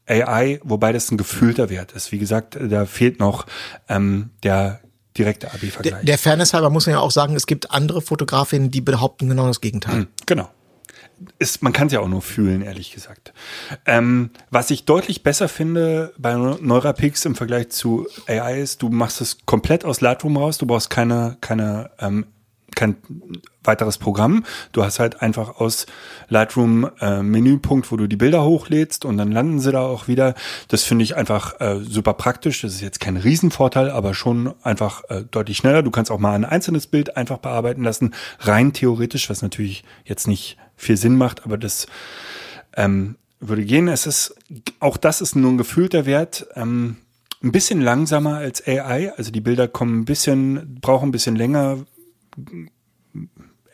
AI, wobei das ein gefühlter Wert ist. Wie gesagt, da fehlt noch ähm, der direkte AB-Vergleich. Der, der Fairness halber muss man ja auch sagen, es gibt andere Fotografinnen, die behaupten genau das Gegenteil. Genau. Ist, man kann es ja auch nur fühlen, ehrlich gesagt. Ähm, was ich deutlich besser finde bei Neurapix im Vergleich zu AI ist, du machst es komplett aus Lightroom raus, du brauchst keine, keine ähm, kein weiteres Programm. Du hast halt einfach aus Lightroom äh, Menüpunkt, wo du die Bilder hochlädst und dann landen sie da auch wieder. Das finde ich einfach äh, super praktisch. Das ist jetzt kein Riesenvorteil, aber schon einfach äh, deutlich schneller. Du kannst auch mal ein einzelnes Bild einfach bearbeiten lassen, rein theoretisch, was natürlich jetzt nicht viel Sinn macht, aber das ähm, würde gehen. Es ist auch das ist nur ein gefühlter Wert. Ähm, ein bisschen langsamer als AI, also die Bilder kommen ein bisschen, brauchen ein bisschen länger,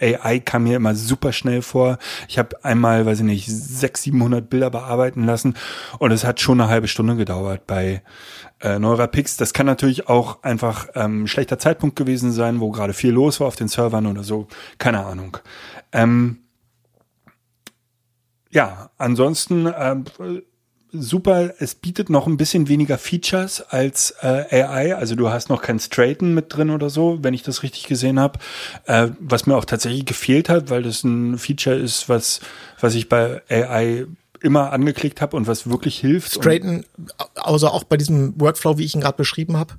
AI kam mir immer super schnell vor. Ich habe einmal, weiß ich nicht, 600, 700 Bilder bearbeiten lassen und es hat schon eine halbe Stunde gedauert bei äh, Neurapix. Das kann natürlich auch einfach ähm, schlechter Zeitpunkt gewesen sein, wo gerade viel los war auf den Servern oder so. Keine Ahnung. Ähm, ja, ansonsten äh, super. Es bietet noch ein bisschen weniger Features als äh, AI. Also du hast noch kein Straighten mit drin oder so, wenn ich das richtig gesehen habe. Äh, was mir auch tatsächlich gefehlt hat, weil das ein Feature ist, was, was ich bei AI immer angeklickt habe und was wirklich hilft. Straighten, außer auch bei diesem Workflow, wie ich ihn gerade beschrieben habe,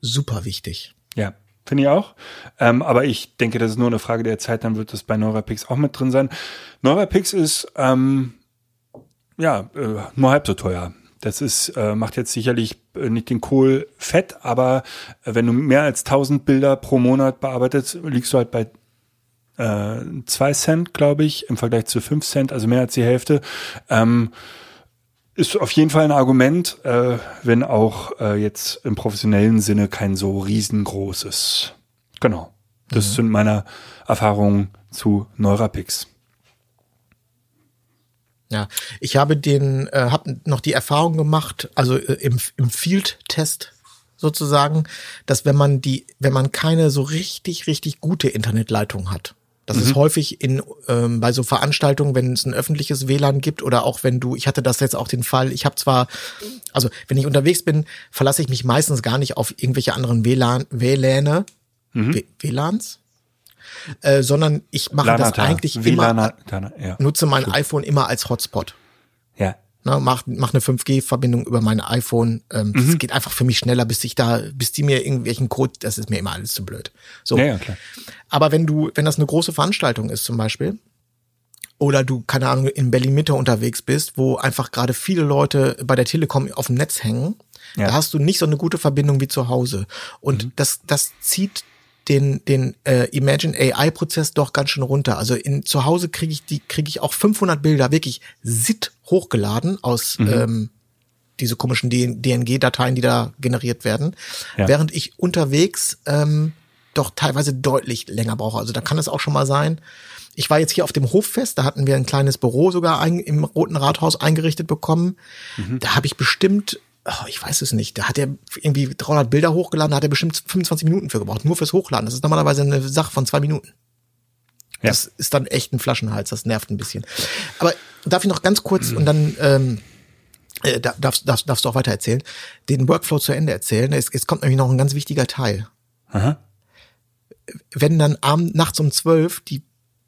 super wichtig. Ja, Finde ich auch. Ähm, aber ich denke, das ist nur eine Frage der Zeit, dann wird das bei Neurapix auch mit drin sein. Neurapix ist ähm, ja, äh, nur halb so teuer. Das ist, äh, macht jetzt sicherlich äh, nicht den Kohl fett, aber äh, wenn du mehr als 1000 Bilder pro Monat bearbeitest, liegst du halt bei äh, 2 Cent, glaube ich, im Vergleich zu 5 Cent, also mehr als die Hälfte. Ähm, ist auf jeden Fall ein Argument, äh, wenn auch äh, jetzt im professionellen Sinne kein so riesengroßes. Genau. Das mhm. sind meine Erfahrungen zu Neurapix. Ja, ich habe den, äh, habe noch die Erfahrung gemacht, also äh, im, im Field-Test sozusagen, dass wenn man die, wenn man keine so richtig, richtig gute Internetleitung hat, das mhm. ist häufig in ähm, bei so Veranstaltungen, wenn es ein öffentliches WLAN gibt oder auch wenn du, ich hatte das jetzt auch den Fall, ich habe zwar, also wenn ich unterwegs bin, verlasse ich mich meistens gar nicht auf irgendwelche anderen WLAN, WLANe, mhm. WLANs, äh, sondern ich mache das eigentlich immer, ja. nutze mein Stimmt. iPhone immer als Hotspot. Ja. Ne, mach, mach eine 5G-Verbindung über mein iPhone. Ähm, mhm. Das geht einfach für mich schneller, bis ich da, bis die mir irgendwelchen Code, das ist mir immer alles zu blöd. So. Ja, ja, klar. Aber wenn du, wenn das eine große Veranstaltung ist zum Beispiel, oder du, keine Ahnung, in Berlin-Mitte unterwegs bist, wo einfach gerade viele Leute bei der Telekom auf dem Netz hängen, ja. da hast du nicht so eine gute Verbindung wie zu Hause. Und mhm. das, das zieht den den äh, Imagine AI Prozess doch ganz schön runter. Also in zu Hause kriege ich die kriege ich auch 500 Bilder wirklich sit hochgeladen aus mhm. ähm, diese komischen DNG Dateien, die da generiert werden, ja. während ich unterwegs ähm, doch teilweise deutlich länger brauche. Also da kann es auch schon mal sein. Ich war jetzt hier auf dem Hoffest, da hatten wir ein kleines Büro sogar ein, im Roten Rathaus eingerichtet bekommen. Mhm. Da habe ich bestimmt oh, ich weiß es nicht, da hat er irgendwie 300 Bilder hochgeladen, da hat er bestimmt 25 Minuten für gebraucht, nur fürs Hochladen. Das ist normalerweise eine Sache von zwei Minuten. Ja. Das ist dann echt ein Flaschenhals, das nervt ein bisschen. Aber darf ich noch ganz kurz und dann ähm, äh, darfst, darfst, darfst du auch weiter erzählen, den Workflow zu Ende erzählen. Es, es kommt nämlich noch ein ganz wichtiger Teil. Aha. Wenn dann abends nachts um zwölf die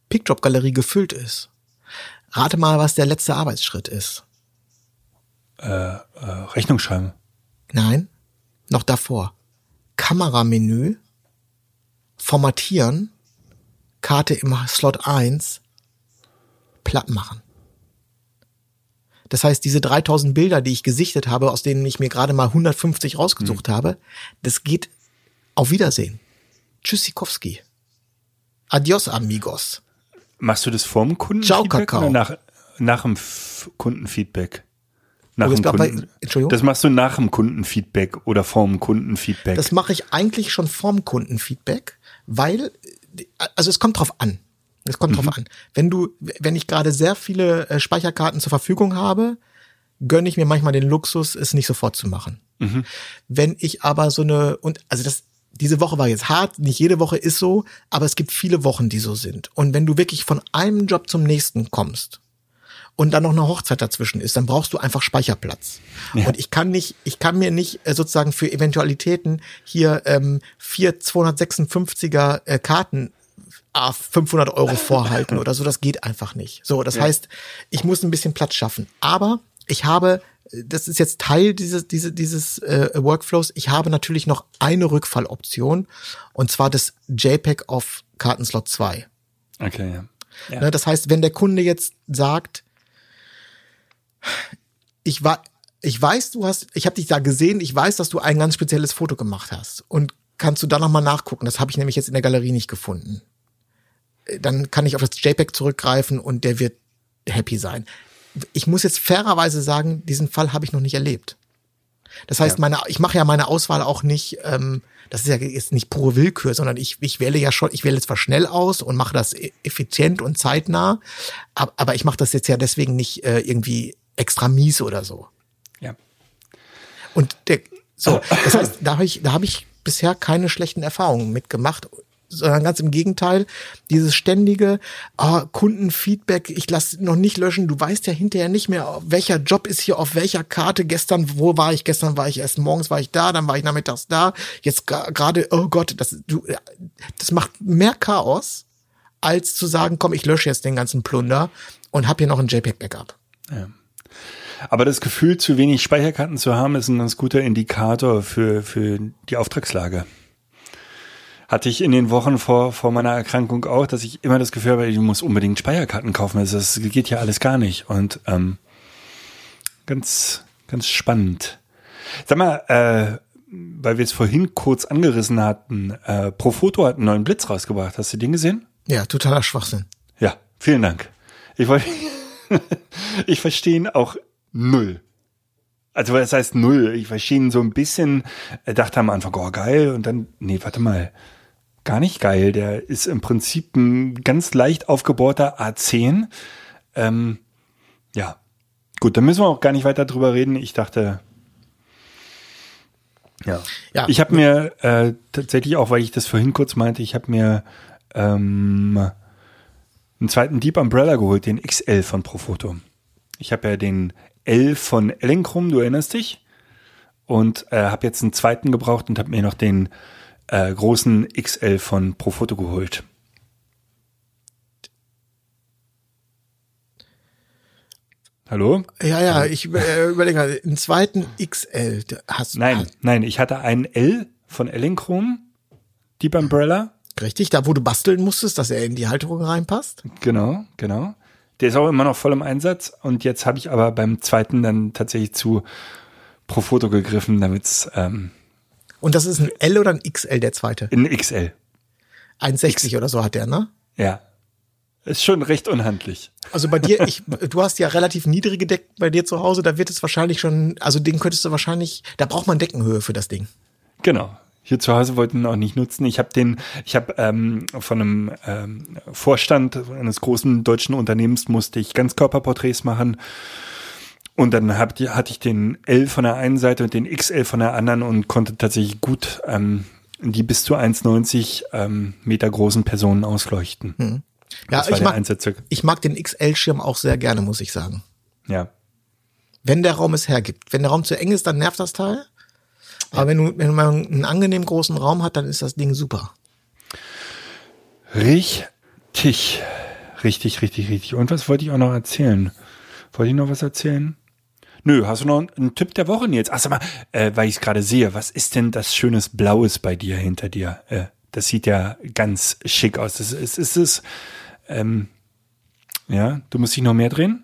Pickdrop-Galerie gefüllt ist, rate mal, was der letzte Arbeitsschritt ist äh, äh, Rechnung schreiben. Nein, noch davor. Kameramenü, formatieren, Karte im Slot 1, platt machen. Das heißt, diese 3000 Bilder, die ich gesichtet habe, aus denen ich mir gerade mal 150 rausgesucht mhm. habe, das geht auf Wiedersehen. Tschüssikowski. Adios, amigos. Machst du das vorm Kundenfeedback Ciao, oder nach, nach dem Kundenfeedback? Nach dem Kunden. Bei, Entschuldigung? Das machst du nach dem Kundenfeedback oder vorm Kundenfeedback? Das mache ich eigentlich schon vorm Kundenfeedback, weil, also es kommt drauf an. Es kommt mhm. drauf an. Wenn du, wenn ich gerade sehr viele äh, Speicherkarten zur Verfügung habe, gönne ich mir manchmal den Luxus, es nicht sofort zu machen. Mhm. Wenn ich aber so eine, und also das, diese Woche war jetzt hart, nicht jede Woche ist so, aber es gibt viele Wochen, die so sind. Und wenn du wirklich von einem Job zum nächsten kommst und dann noch eine Hochzeit dazwischen ist, dann brauchst du einfach Speicherplatz. Ja. Und ich kann nicht, ich kann mir nicht äh, sozusagen für Eventualitäten hier ähm, vier 256er äh, Karten a 500 Euro vorhalten oder so. Das geht einfach nicht. So, das heißt, ich muss ein bisschen Platz schaffen. Aber ich habe, das ist jetzt Teil dieses, dieses, dieses äh, Workflows. Ich habe natürlich noch eine Rückfalloption und zwar das JPEG auf Kartenslot 2. Okay, ja. Ja. Ne, das heißt, wenn der Kunde jetzt sagt, ich war, ich weiß, du hast, ich habe dich da gesehen, ich weiß, dass du ein ganz spezielles Foto gemacht hast und kannst du da noch mal nachgucken. Das habe ich nämlich jetzt in der Galerie nicht gefunden. Äh, Dann kann ich auf das JPEG zurückgreifen und der wird happy sein. Ich muss jetzt fairerweise sagen, diesen Fall habe ich noch nicht erlebt. Das heißt, Ja. meine, ich mache ja meine Auswahl auch nicht, ähm, das ist ja jetzt nicht pure Willkür, sondern ich, ich wähle ja schon, ich wähle zwar schnell aus und mache das e- effizient und zeitnah, aber, aber ich mache das jetzt ja deswegen nicht äh, irgendwie extra mies oder so. ja. Und der, so, das heißt, da habe ich, da habe ich bisher keine schlechten Erfahrungen mitgemacht, sondern ganz im Gegenteil, dieses ständige ah, Kundenfeedback, ich lasse noch nicht löschen, du weißt ja hinterher nicht mehr, welcher Job ist hier auf welcher Karte, gestern, wo war ich, gestern war ich erst morgens war ich da, dann war ich nachmittags da, jetzt gerade, oh Gott, das, du, das macht mehr Chaos, als zu sagen, komm, ich lösche jetzt den ganzen Plunder und hab hier noch ein JPEG-Backup. Aber das Gefühl, zu wenig Speicherkarten zu haben, ist ein ganz guter Indikator für, für die Auftragslage. Hatte ich in den Wochen vor, vor meiner Erkrankung auch, dass ich immer das Gefühl habe, ich muss unbedingt Speicherkarten kaufen. Das, das geht ja alles gar nicht. Und ähm, ganz, ganz spannend. Sag mal, äh, weil wir es vorhin kurz angerissen hatten, äh, Profoto hat einen neuen Blitz rausgebracht. Hast du den gesehen? Ja, totaler Schwachsinn. Ja, vielen Dank. Ich wollte, ich verstehe ihn auch null. Also das heißt null. Ich verstehe so ein bisschen, dachte am Anfang, oh geil, und dann, nee, warte mal, gar nicht geil. Der ist im Prinzip ein ganz leicht aufgebohrter A10. Ähm, ja, gut, da müssen wir auch gar nicht weiter drüber reden. Ich dachte, ja. Ja. Ich habe mir äh, tatsächlich auch, weil ich das vorhin kurz meinte, ich habe mir ähm, einen zweiten Deep Umbrella geholt, den XL von Profoto. Ich habe ja den L von Ellenkrum, du erinnerst dich? Und äh, habe jetzt einen zweiten gebraucht und habe mir noch den äh, großen XL von Profoto geholt. Hallo? Ja, ja, ich äh, überlege gerade, einen zweiten XL hast du. Nein, nein, ich hatte einen L von Ellenkrum, Deep Umbrella. Richtig, da wo du basteln musstest, dass er in die Halterung reinpasst. Genau, genau. Der ist auch immer noch voll im Einsatz. Und jetzt habe ich aber beim zweiten dann tatsächlich zu Profoto gegriffen, damit es ähm, Und das ist ein L oder ein XL, der zweite? in XL. 1,60 oder so hat der, ne? Ja. Ist schon recht unhandlich. Also bei dir, ich, du hast ja relativ niedrige Decken bei dir zu Hause, da wird es wahrscheinlich schon, also den könntest du wahrscheinlich, da braucht man Deckenhöhe für das Ding. Genau. Hier zu Hause wollten ihn auch nicht nutzen. Ich habe den, ich habe ähm, von einem ähm, Vorstand eines großen deutschen Unternehmens musste ich Ganzkörperporträts machen. Und dann hab, hatte ich den L von der einen Seite und den XL von der anderen und konnte tatsächlich gut ähm, die bis zu 1,90 ähm, Meter großen Personen ausleuchten. Hm. Ja, ich mag, ich mag den XL-Schirm auch sehr gerne, muss ich sagen. Ja. Wenn der Raum es hergibt. Wenn der Raum zu eng ist, dann nervt das Teil. Aber wenn du, wenn man einen angenehm großen Raum hat, dann ist das Ding super. Richtig. Richtig, richtig, richtig. Und was wollte ich auch noch erzählen? Wollte ich noch was erzählen? Nö, hast du noch einen, Tipp der Woche, Nils? Ach, sag mal, äh, weil ich es gerade sehe, was ist denn das schönes Blaues bei dir hinter dir? Äh, das sieht ja ganz schick aus. Das ist, ist es, ähm, ja, du musst dich noch mehr drehen?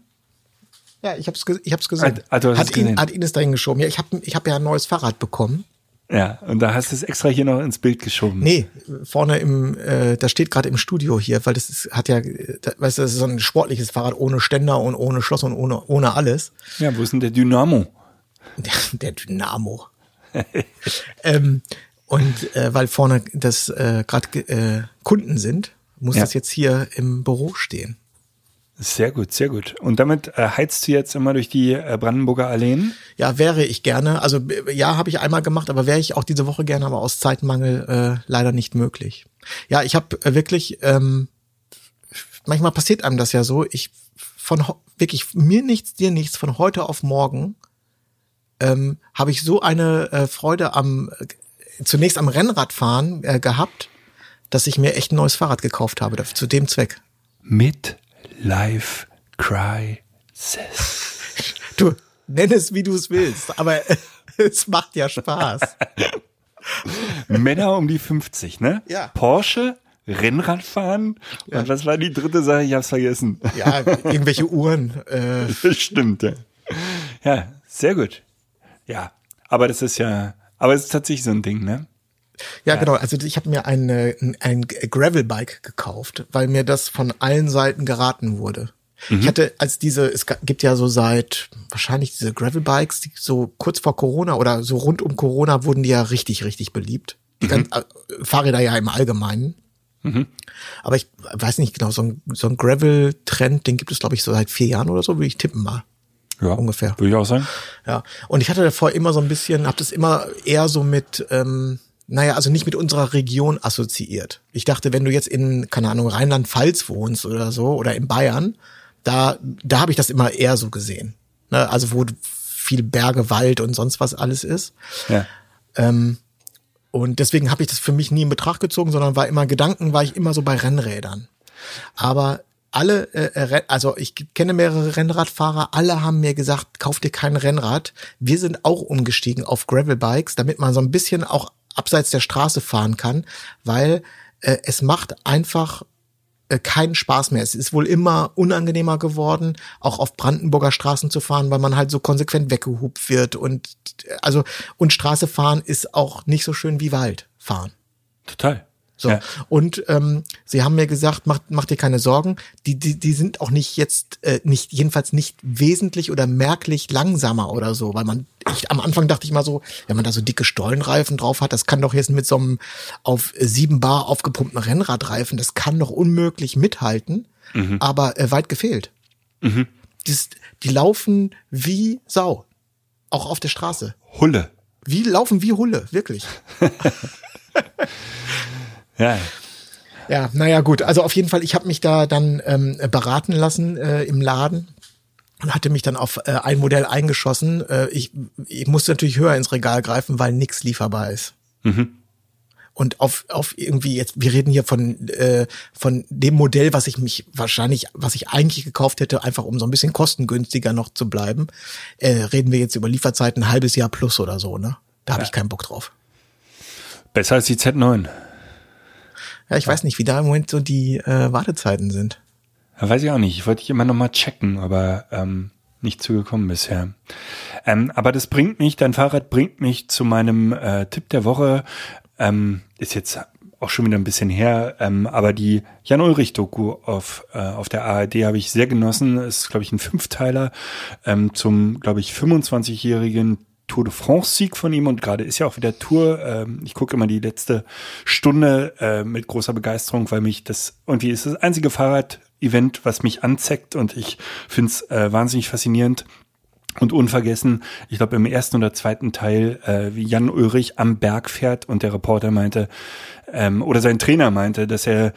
Ja, ich hab's, ich hab's gesehen. Ah, es hat, ihn, gesehen. hat Ines dahin geschoben. Ja, ich habe ich hab ja ein neues Fahrrad bekommen. Ja, und da hast du es extra hier noch ins Bild geschoben. Nee, vorne im, äh, das steht gerade im Studio hier, weil das ist, hat ja, da, weißt du, das ist so ein sportliches Fahrrad ohne Ständer und ohne Schloss und ohne, ohne alles. Ja, wo ist denn der Dynamo? Der, der Dynamo. ähm, und äh, weil vorne das äh, gerade äh, Kunden sind, muss Ja. das jetzt hier im Büro stehen. Sehr gut, sehr gut. Und damit äh, heizt du jetzt immer durch die äh, Brandenburger Alleen? Ja, wäre ich gerne. Also b- ja, habe ich einmal gemacht, aber wäre ich auch diese Woche gerne, aber aus Zeitmangel äh, leider nicht möglich. Ja, ich habe äh, wirklich, ähm, manchmal passiert einem das ja so. Ich von wirklich mir nichts, dir nichts, von heute auf morgen ähm, habe ich so eine äh, Freude am äh, zunächst am Rennradfahren äh, gehabt, dass ich mir echt ein neues Fahrrad gekauft habe zu dem Zweck. Midlife Crisis. Du nenn es wie du es willst, aber es macht ja Spaß. Männer um die 50, ne? Ja. Porsche, Rennradfahren und was war die dritte Sache? Ich hab's vergessen. Ja, irgendwelche Uhren. Äh, stimmt, ja. Ja, sehr gut. Ja, aber das ist ja, aber es ist tatsächlich so ein Ding, ne? Ja, genau. Also ich habe mir ein, äh, ein Gravelbike gekauft, weil mir das von allen Seiten geraten wurde. Ich hatte als diese, es gibt ja so seit wahrscheinlich diese Gravelbikes, die so kurz vor Corona oder so rund um Corona wurden die ja richtig, richtig beliebt. Die ganz, äh, Fahrräder ja im Allgemeinen. Aber ich weiß nicht genau, so ein, so ein Gravel-Trend, den gibt es, glaube ich, so seit vier Jahren oder so, würde ich tippen mal. Ja, Ungefähr. Würde ich auch sagen. Ja, und ich hatte davor immer so ein bisschen, habe das immer eher so mit, ähm, naja, also nicht mit unserer Region assoziiert. Ich dachte, wenn du jetzt in, keine Ahnung, Rheinland-Pfalz wohnst oder so, oder in Bayern, da, da habe ich das immer eher so gesehen. Ne? Also wo viel Berge, Wald und sonst was alles ist. Ja. Und deswegen habe ich das für mich nie in Betracht gezogen, sondern war immer Gedanken, war ich immer so bei Rennrädern. Aber alle, äh, also ich kenne mehrere Rennradfahrer, alle haben mir gesagt, kauf dir kein Rennrad. Wir sind auch umgestiegen auf Gravelbikes, damit man so ein bisschen auch abseits der Straße fahren kann, weil äh, es macht einfach äh, keinen Spaß mehr. Es ist wohl immer unangenehmer geworden, auch auf Brandenburger Straßen zu fahren, weil man halt so konsequent weggehupt wird und also und Straße fahren ist auch nicht so schön wie Wald fahren. Total. So. Ja. Und ähm, sie haben mir gesagt, mach, mach dir keine Sorgen, die, die, die sind auch nicht jetzt, äh, nicht, jedenfalls nicht wesentlich oder merklich langsamer oder so. Weil man, ich am Anfang dachte ich mal so, wenn man da so dicke Stollenreifen drauf hat, das kann doch jetzt mit so einem auf sieben Bar aufgepumpten Rennradreifen, das kann doch unmöglich mithalten. Aber äh, weit gefehlt. Das, die laufen wie Sau. Auch auf der Straße. Hulle. Wie laufen wie Hulle, wirklich. Ja. Ja, naja, gut. Also auf jeden Fall, ich habe mich da dann ähm, beraten lassen äh, im Laden und hatte mich dann auf äh, ein Modell eingeschossen. Äh, ich, ich musste natürlich höher ins Regal greifen, weil nix lieferbar ist. Und auf, auf irgendwie jetzt, wir reden hier von, äh, von dem Modell, was ich mich wahrscheinlich, was ich eigentlich gekauft hätte, einfach um so ein bisschen kostengünstiger noch zu bleiben, äh, reden wir jetzt über Lieferzeiten ein halbes Jahr plus oder so, ne? Da habe ich keinen Bock drauf. Besser als die Z9. Ja, ich weiß nicht, wie da im Moment so die äh, Wartezeiten sind. Ja, weiß ich auch nicht. Ich wollte dich immer noch mal checken, aber ähm, nicht zugekommen bisher. Ähm, aber das bringt mich, dein Fahrrad bringt mich zu meinem äh, Tipp der Woche. Ähm, ist jetzt auch schon wieder ein bisschen her, ähm, aber die Jan-Ulrich-Doku auf, äh, auf der ARD habe ich sehr genossen. Ist, glaube ich, ein Fünfteiler ähm, zum, glaube ich, 25-jährigen Tour de France-Sieg von ihm und gerade ist ja auch wieder Tour. Ähm, ich gucke immer die letzte Stunde äh, mit großer Begeisterung, weil mich das irgendwie ist das einzige Fahrrad-Event, was mich anzeckt und ich finde es äh, wahnsinnig faszinierend. Und unvergessen, ich glaube im ersten oder zweiten Teil, äh, wie Jan Ulrich am Berg fährt und der Reporter meinte, ähm, oder sein Trainer meinte, dass er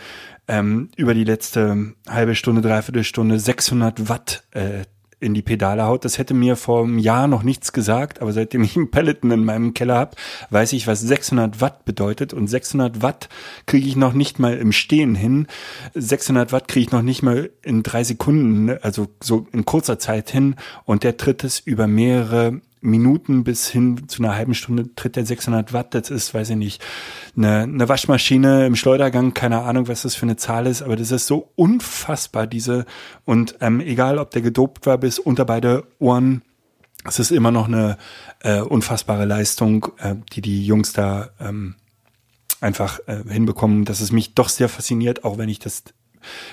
ähm, über die letzte halbe Stunde, dreiviertel Stunde 600 Watt äh, in die Pedale haut. Das hätte mir vor einem Jahr noch nichts gesagt, aber seitdem ich einen Peloton in meinem Keller habe, weiß ich, was 600 Watt bedeutet. Und 600 Watt kriege ich noch nicht mal im Stehen hin. 600 Watt kriege ich noch nicht mal in drei Sekunden, ne? also so in kurzer Zeit hin. Und der tritt es über mehrere Minuten bis hin zu einer halben Stunde tritt der 600 Watt. Das ist, weiß ich nicht, eine, eine Waschmaschine im Schleudergang. Keine Ahnung, was das für eine Zahl ist, aber das ist so unfassbar, diese. Und ähm, egal, ob der gedopt war bis unter beide Ohren, es ist immer noch eine äh, unfassbare Leistung, äh, die die Jungs da ähm, einfach äh, hinbekommen, dass es mich doch sehr fasziniert, auch wenn ich das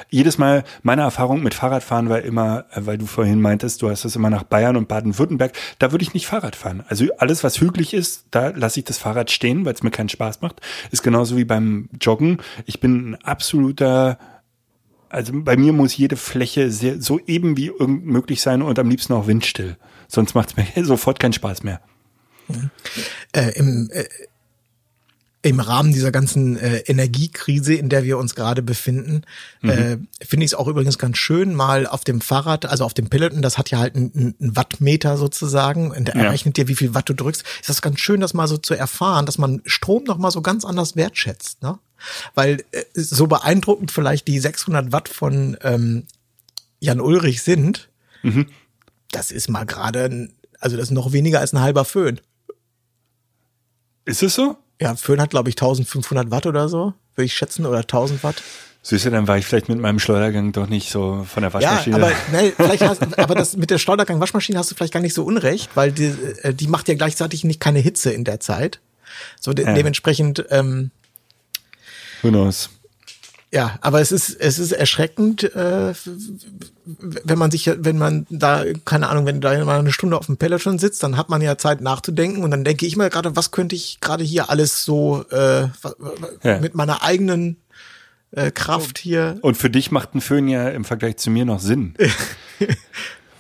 jedes Mal, meine Erfahrung mit Fahrradfahren war immer, äh, weil du vorhin meintest, du hast das immer nach Bayern und Baden-Württemberg, da würde ich nicht Fahrrad fahren. Also alles, was hügelig ist, da lasse ich das Fahrrad stehen, weil es mir keinen Spaß macht. Ist genauso wie beim Joggen. Ich bin ein absoluter also bei mir muss jede Fläche sehr, so eben wie irgend möglich sein und am liebsten auch windstill. Sonst macht es mir sofort keinen Spaß mehr. Äh, im, äh, im Rahmen dieser ganzen äh, Energiekrise, in der wir uns gerade befinden, mhm. äh, finde ich es auch übrigens ganz schön, mal auf dem Fahrrad, also auf dem Peloton, das hat ja halt einen, einen Wattmeter sozusagen, und der ja. errechnet dir, wie viel Watt du drückst. Ist das ganz schön, das mal so zu erfahren, dass man Strom noch mal so ganz anders wertschätzt, ne? Weil äh, so beeindruckend vielleicht die 600 Watt von ähm, Jan Ulrich sind, mhm. das ist mal gerade, also das ist noch weniger als ein halber Föhn. Ist es so? Ja, Föhn hat, glaube ich, 1500 Watt oder so, würde ich schätzen, oder 1000 Watt. Süße, dann war ich vielleicht mit meinem Schleudergang doch nicht so von der Waschmaschine. Ja, aber, ne, vielleicht hast, aber das mit der Schleudergang Waschmaschine hast du vielleicht gar nicht so unrecht, weil die, äh, die macht ja gleichzeitig nicht keine Hitze in der Zeit. So de ja. dementsprechend. Ähm, Who knows? Ja, aber es ist es ist erschreckend, äh, wenn man sich, wenn man da keine Ahnung, wenn da mal eine Stunde auf dem Peloton sitzt, dann hat man ja Zeit nachzudenken und dann denke ich mal gerade, was könnte ich gerade hier alles so äh, ja. mit meiner eigenen äh, Kraft hier. Und für dich macht ein Föhn ja im Vergleich zu mir noch Sinn.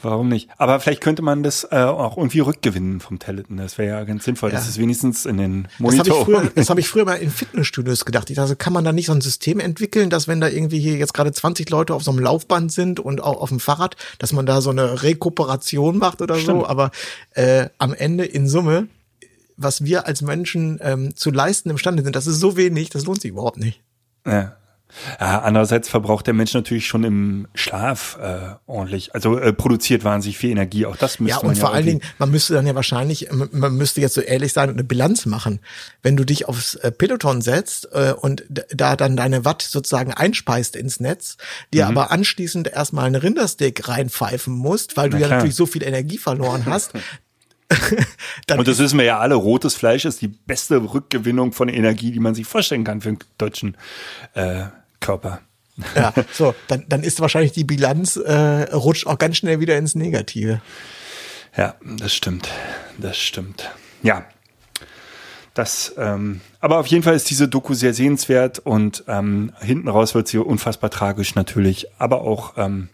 Warum nicht? Aber vielleicht könnte man das äh, auch irgendwie rückgewinnen vom Teleton. Das wäre ja ganz sinnvoll. Ja. Das ist wenigstens in den Monitor. Das habe ich, früher, das hab ich früher mal in Fitnessstudios gedacht. Ich dachte, kann man da nicht so ein System entwickeln, dass wenn da irgendwie hier jetzt gerade 20 Leute auf so einem Laufband sind und auch auf dem Fahrrad, dass man da so eine Rekuperation macht oder Stimmt. so. Aber äh, am Ende in Summe, was wir als Menschen ähm, zu leisten imstande sind, das ist so wenig, das lohnt sich überhaupt nicht. Ja. Ja, andererseits verbraucht der Mensch natürlich schon im Schlaf äh, ordentlich, also äh, produziert wahnsinnig viel Energie. Auch das müsste ja, und vor allen Dingen, man müsste dann ja wahrscheinlich, man müsste jetzt so ehrlich sein und eine Bilanz machen. Wenn du dich aufs äh, Peloton setzt äh, und da dann deine Watt sozusagen einspeist ins Netz, dir mhm. aber anschließend erstmal einen Rindersteak reinpfeifen musst, weil du Na ja natürlich so viel Energie verloren hast, und das wissen wir ja alle, rotes Fleisch ist die beste Rückgewinnung von Energie, die man sich vorstellen kann für einen deutschen äh, Körper. Ja, so, dann, dann ist wahrscheinlich die Bilanz, äh, rutscht auch ganz schnell wieder ins Negative. Ja, das stimmt. Das stimmt. Ja. Das, ähm, aber auf jeden Fall ist diese Doku sehr sehenswert und ähm, hinten raus wird sie unfassbar tragisch natürlich, aber auch ähm,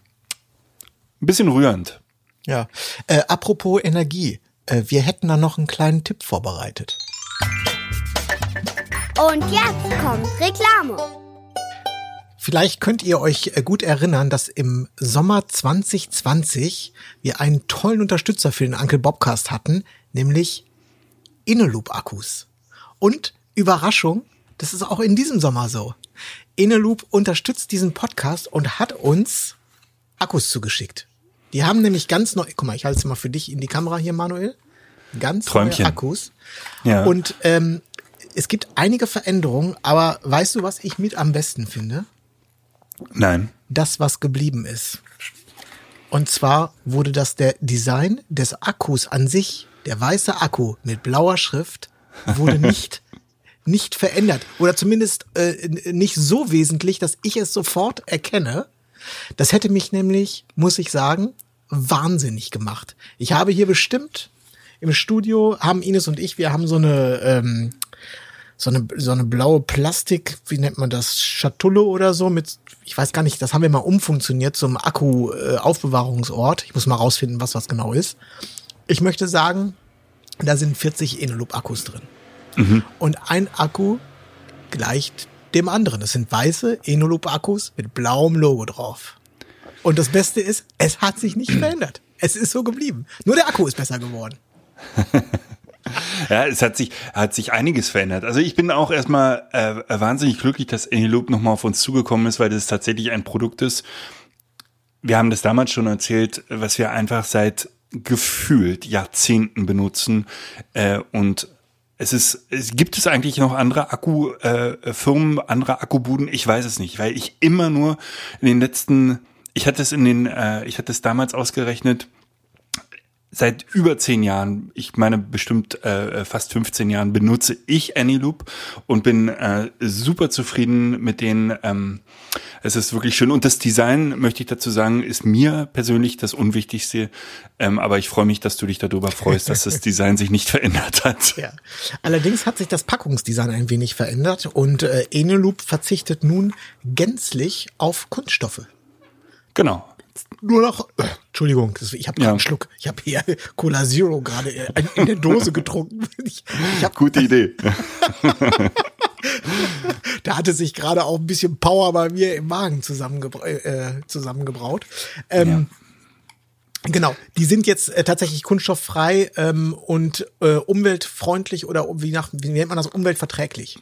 ein bisschen rührend. Ja. Äh, apropos Energie, äh, wir hätten da noch einen kleinen Tipp vorbereitet. Und jetzt kommt Reklame. Vielleicht könnt ihr euch äh, gut erinnern, dass im Sommer 2020 wir einen tollen Unterstützer für den Uncle Bobcast hatten, nämlich Inneloop-Akkus. Und Überraschung, das ist auch in diesem Sommer so. Inneloop unterstützt diesen Podcast und hat uns Akkus zugeschickt. Die haben nämlich ganz neu, guck mal, ich halte es mal für dich in die Kamera hier, Manuel. Ganz Träumchen. neue Akkus. Ja. Und ähm, es gibt einige Veränderungen, aber weißt du, was ich mit am besten finde? Nein. Das, was geblieben ist. Und zwar wurde das der Design des Akkus an sich, der weiße Akku mit blauer Schrift, wurde nicht nicht verändert oder zumindest äh, nicht so wesentlich, dass ich es sofort erkenne. Das hätte mich nämlich, muss ich sagen, wahnsinnig gemacht. Ich habe hier bestimmt im Studio haben Ines und ich, wir haben so eine ähm, so eine, so eine blaue Plastik, wie nennt man das, Schatulle oder so mit, ich weiß gar nicht, das haben wir mal umfunktioniert zum Akku-Aufbewahrungsort. ich muss mal rausfinden, was das genau ist. Ich möchte sagen, da sind 40 Eneloop-Akkus drin. Mhm. Und ein Akku gleicht dem anderen. Das sind weiße Eneloop-Akkus mit blauem Logo drauf. Und das Beste ist, es hat sich nicht verändert. Es ist so geblieben. Nur der Akku ist besser geworden. Ja, es hat sich, hat sich einiges verändert. Also ich bin auch erstmal äh, wahnsinnig glücklich, dass Anyloop nochmal auf uns zugekommen ist, weil das tatsächlich ein Produkt ist. Wir haben das damals schon erzählt, was wir einfach seit gefühlt Jahrzehnten benutzen äh, und es ist, es gibt es eigentlich noch andere Akkufirmen, äh, andere Akkubuden? Ich weiß es nicht, weil ich immer nur in den letzten, ich hatte es in den, äh, ich hatte es damals ausgerechnet, seit über zehn Jahren, ich meine bestimmt äh, fast 15 Jahren, benutze ich Anyloop und bin äh, super zufrieden mit denen. Ähm, es ist wirklich schön. Und das Design, möchte ich dazu sagen, ist mir persönlich das Unwichtigste. Ähm, aber ich freue mich, dass du dich darüber freust, dass das Design sich nicht verändert hat. Ja. Allerdings hat sich das Packungsdesign ein wenig verändert und äh, Eneloop verzichtet nun gänzlich auf Kunststoffe. Genau nur noch, äh, Entschuldigung, ich habe ja. einen Schluck, ich habe hier Cola Zero gerade in der Dose getrunken. Ich, ich hab, Gute Idee. Da hatte sich gerade auch ein bisschen Power bei mir im Magen zusammengebra äh, zusammengebraut. Ähm, Genau, die sind jetzt äh, tatsächlich kunststofffrei ähm, und äh, umweltfreundlich oder wie, nach, wie nennt man das, umweltverträglich.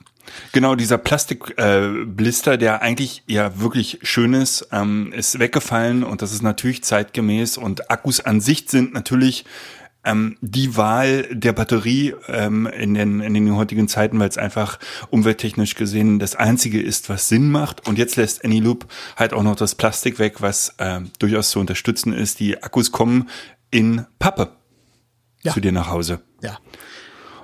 Genau, dieser Plastikblister, äh, der eigentlich ja wirklich schön ist, ähm, ist weggefallen und das ist natürlich zeitgemäß und Akkus an sich sind natürlich ähm, die Wahl der Batterie ähm, in, den, in den heutigen Zeiten, weil es einfach umwelttechnisch gesehen das einzige ist, was Sinn macht. Und jetzt lässt Anyloop halt auch noch das Plastik weg, was äh, durchaus zu unterstützen ist. Die Akkus kommen in Pappe Ja. zu dir nach Hause. Ja.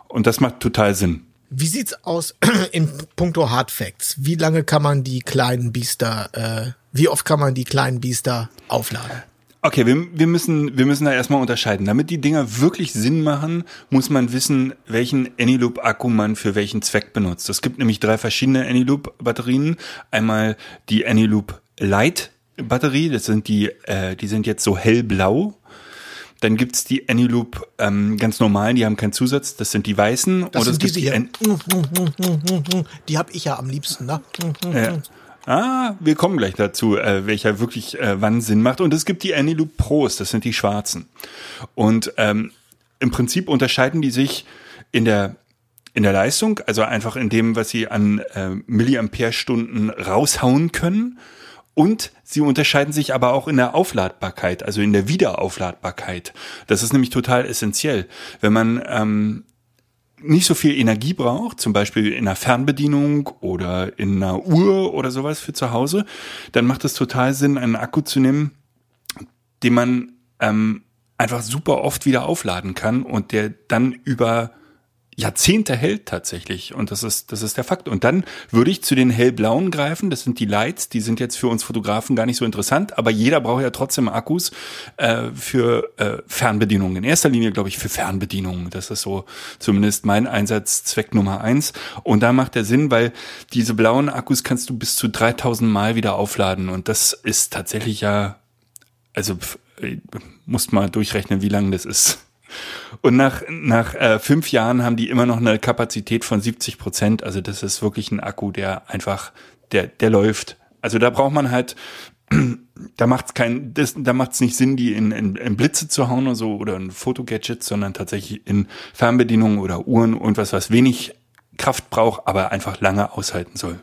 Und das macht total Sinn. Wie sieht's aus in puncto Hard Facts? Wie lange kann man die kleinen Biester, äh, wie oft kann man die kleinen Biester aufladen? Okay, wir, wir, müssen, wir müssen da erstmal unterscheiden. Damit die Dinger wirklich Sinn machen, muss man wissen, welchen Anyloop-Akku man für welchen Zweck benutzt. Es gibt nämlich drei verschiedene Anyloop-Batterien. Einmal die Anyloop Light Batterie, das sind die, äh, die sind jetzt so hellblau. Dann gibt's die Anyloop ähm, ganz normalen, die haben keinen Zusatz, das sind die weißen. Das sind diese gibt die hier. An- Die hab ich ja am liebsten, ne? Ja. Ah, wir kommen gleich dazu, äh, welcher wirklich äh, wann Sinn macht. Und es gibt die Anyloop Pros, das sind die schwarzen. Und ähm, im Prinzip unterscheiden die sich in der in der Leistung, also einfach in dem, was sie an äh, Milliampere-Stunden raushauen können. Und sie unterscheiden sich aber auch in der Aufladbarkeit, also in der Wiederaufladbarkeit. Das ist nämlich total essentiell. Wenn man ähm, nicht so viel Energie braucht, zum Beispiel in einer Fernbedienung oder in einer Uhr oder sowas für zu Hause, dann macht es total Sinn, einen Akku zu nehmen, den man ähm, einfach super oft wieder aufladen kann und der dann über Jahrzehnte hält tatsächlich. Und das ist, das ist der Fakt. Und dann würde ich zu den hellblauen greifen. Das sind die Lights. Die sind jetzt für uns Fotografen gar nicht so interessant. Aber jeder braucht ja trotzdem Akkus äh, für äh, Fernbedienungen. In erster Linie, glaube ich, für Fernbedienungen. Das ist so zumindest mein Einsatzzweck Nummer eins. Und da macht der Sinn, weil diese blauen Akkus kannst du bis zu 3000 Mal wieder aufladen. Und das ist tatsächlich ja, also äh, musst mal durchrechnen, wie lang das ist. Und nach, nach äh, fünf Jahren haben die immer noch eine Kapazität von 70 Prozent. Also das ist wirklich ein Akku, der einfach, der, der läuft. Also da braucht man halt, da macht's kein, das, da macht's nicht Sinn, die in, in, in Blitze zu hauen oder so oder in Fotogadgets, sondern tatsächlich in Fernbedienungen oder Uhren und was, was wenig Kraft braucht, aber einfach lange aushalten soll.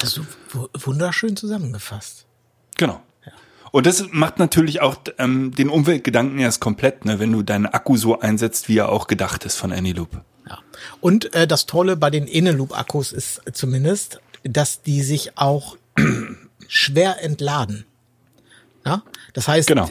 Also wu- wunderschön zusammengefasst. Genau. Und das macht natürlich auch ähm, den Umweltgedanken erst komplett, ne, wenn du deinen Akku so einsetzt, wie er auch gedacht ist von Anyloop. Ja. Und äh, das Tolle bei den Eneloop-Akkus ist zumindest, dass die sich auch schwer entladen. Ja? Das heißt, Genau.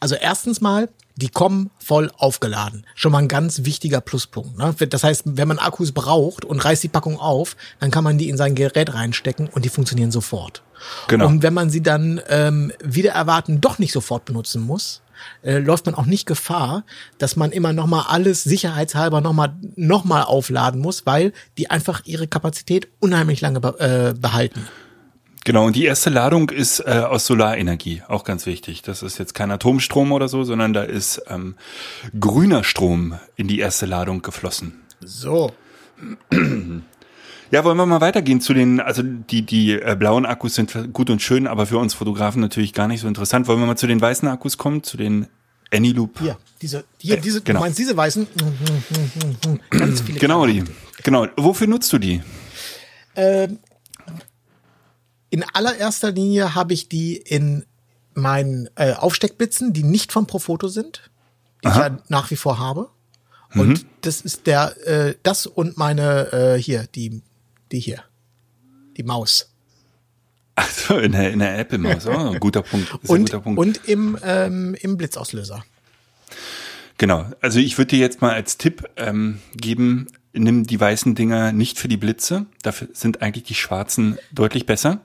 also erstens mal, die kommen voll aufgeladen. Schon mal ein ganz wichtiger Pluspunkt. Ne? Das heißt, wenn man Akkus braucht und reißt die Packung auf, dann kann man die in sein Gerät reinstecken und die funktionieren sofort. Genau. Und wenn man sie dann ähm, wieder erwarten doch nicht sofort benutzen muss, äh, läuft man auch nicht Gefahr, dass man immer noch mal alles sicherheitshalber noch mal noch mal aufladen muss, weil die einfach ihre Kapazität unheimlich lange be äh, behalten. Genau, und die erste Ladung ist äh, aus Solarenergie, auch ganz wichtig. Das ist jetzt kein Atomstrom oder so, sondern da ist ähm, grüner Strom in die erste Ladung geflossen. So. Ja, wollen wir mal weitergehen zu den, also die, die äh, blauen Akkus sind gut und schön, aber für uns Fotografen natürlich gar nicht so interessant. Wollen wir mal zu den weißen Akkus kommen, zu den Anyloop? Hier, diese, hier, Äh, diese, genau. du meinst diese weißen? Ganz viele Genau die. Genau. Wofür nutzt du die? In allererster Linie habe ich die in meinen äh, Aufsteckblitzen, die nicht von Profoto sind, die ich ja nach wie vor habe. Und Mhm. das ist der, äh, das und meine, äh, hier, die, die hier. Die Maus. Also in der, in der Apple-Maus. Oh, ein guter Punkt. Und, guter Punkt. und im, ähm, im Blitzauslöser. Genau. Also ich würde dir jetzt mal als Tipp ähm, geben, nimm die weißen Dinger nicht für die Blitze. Dafür sind eigentlich die schwarzen deutlich besser.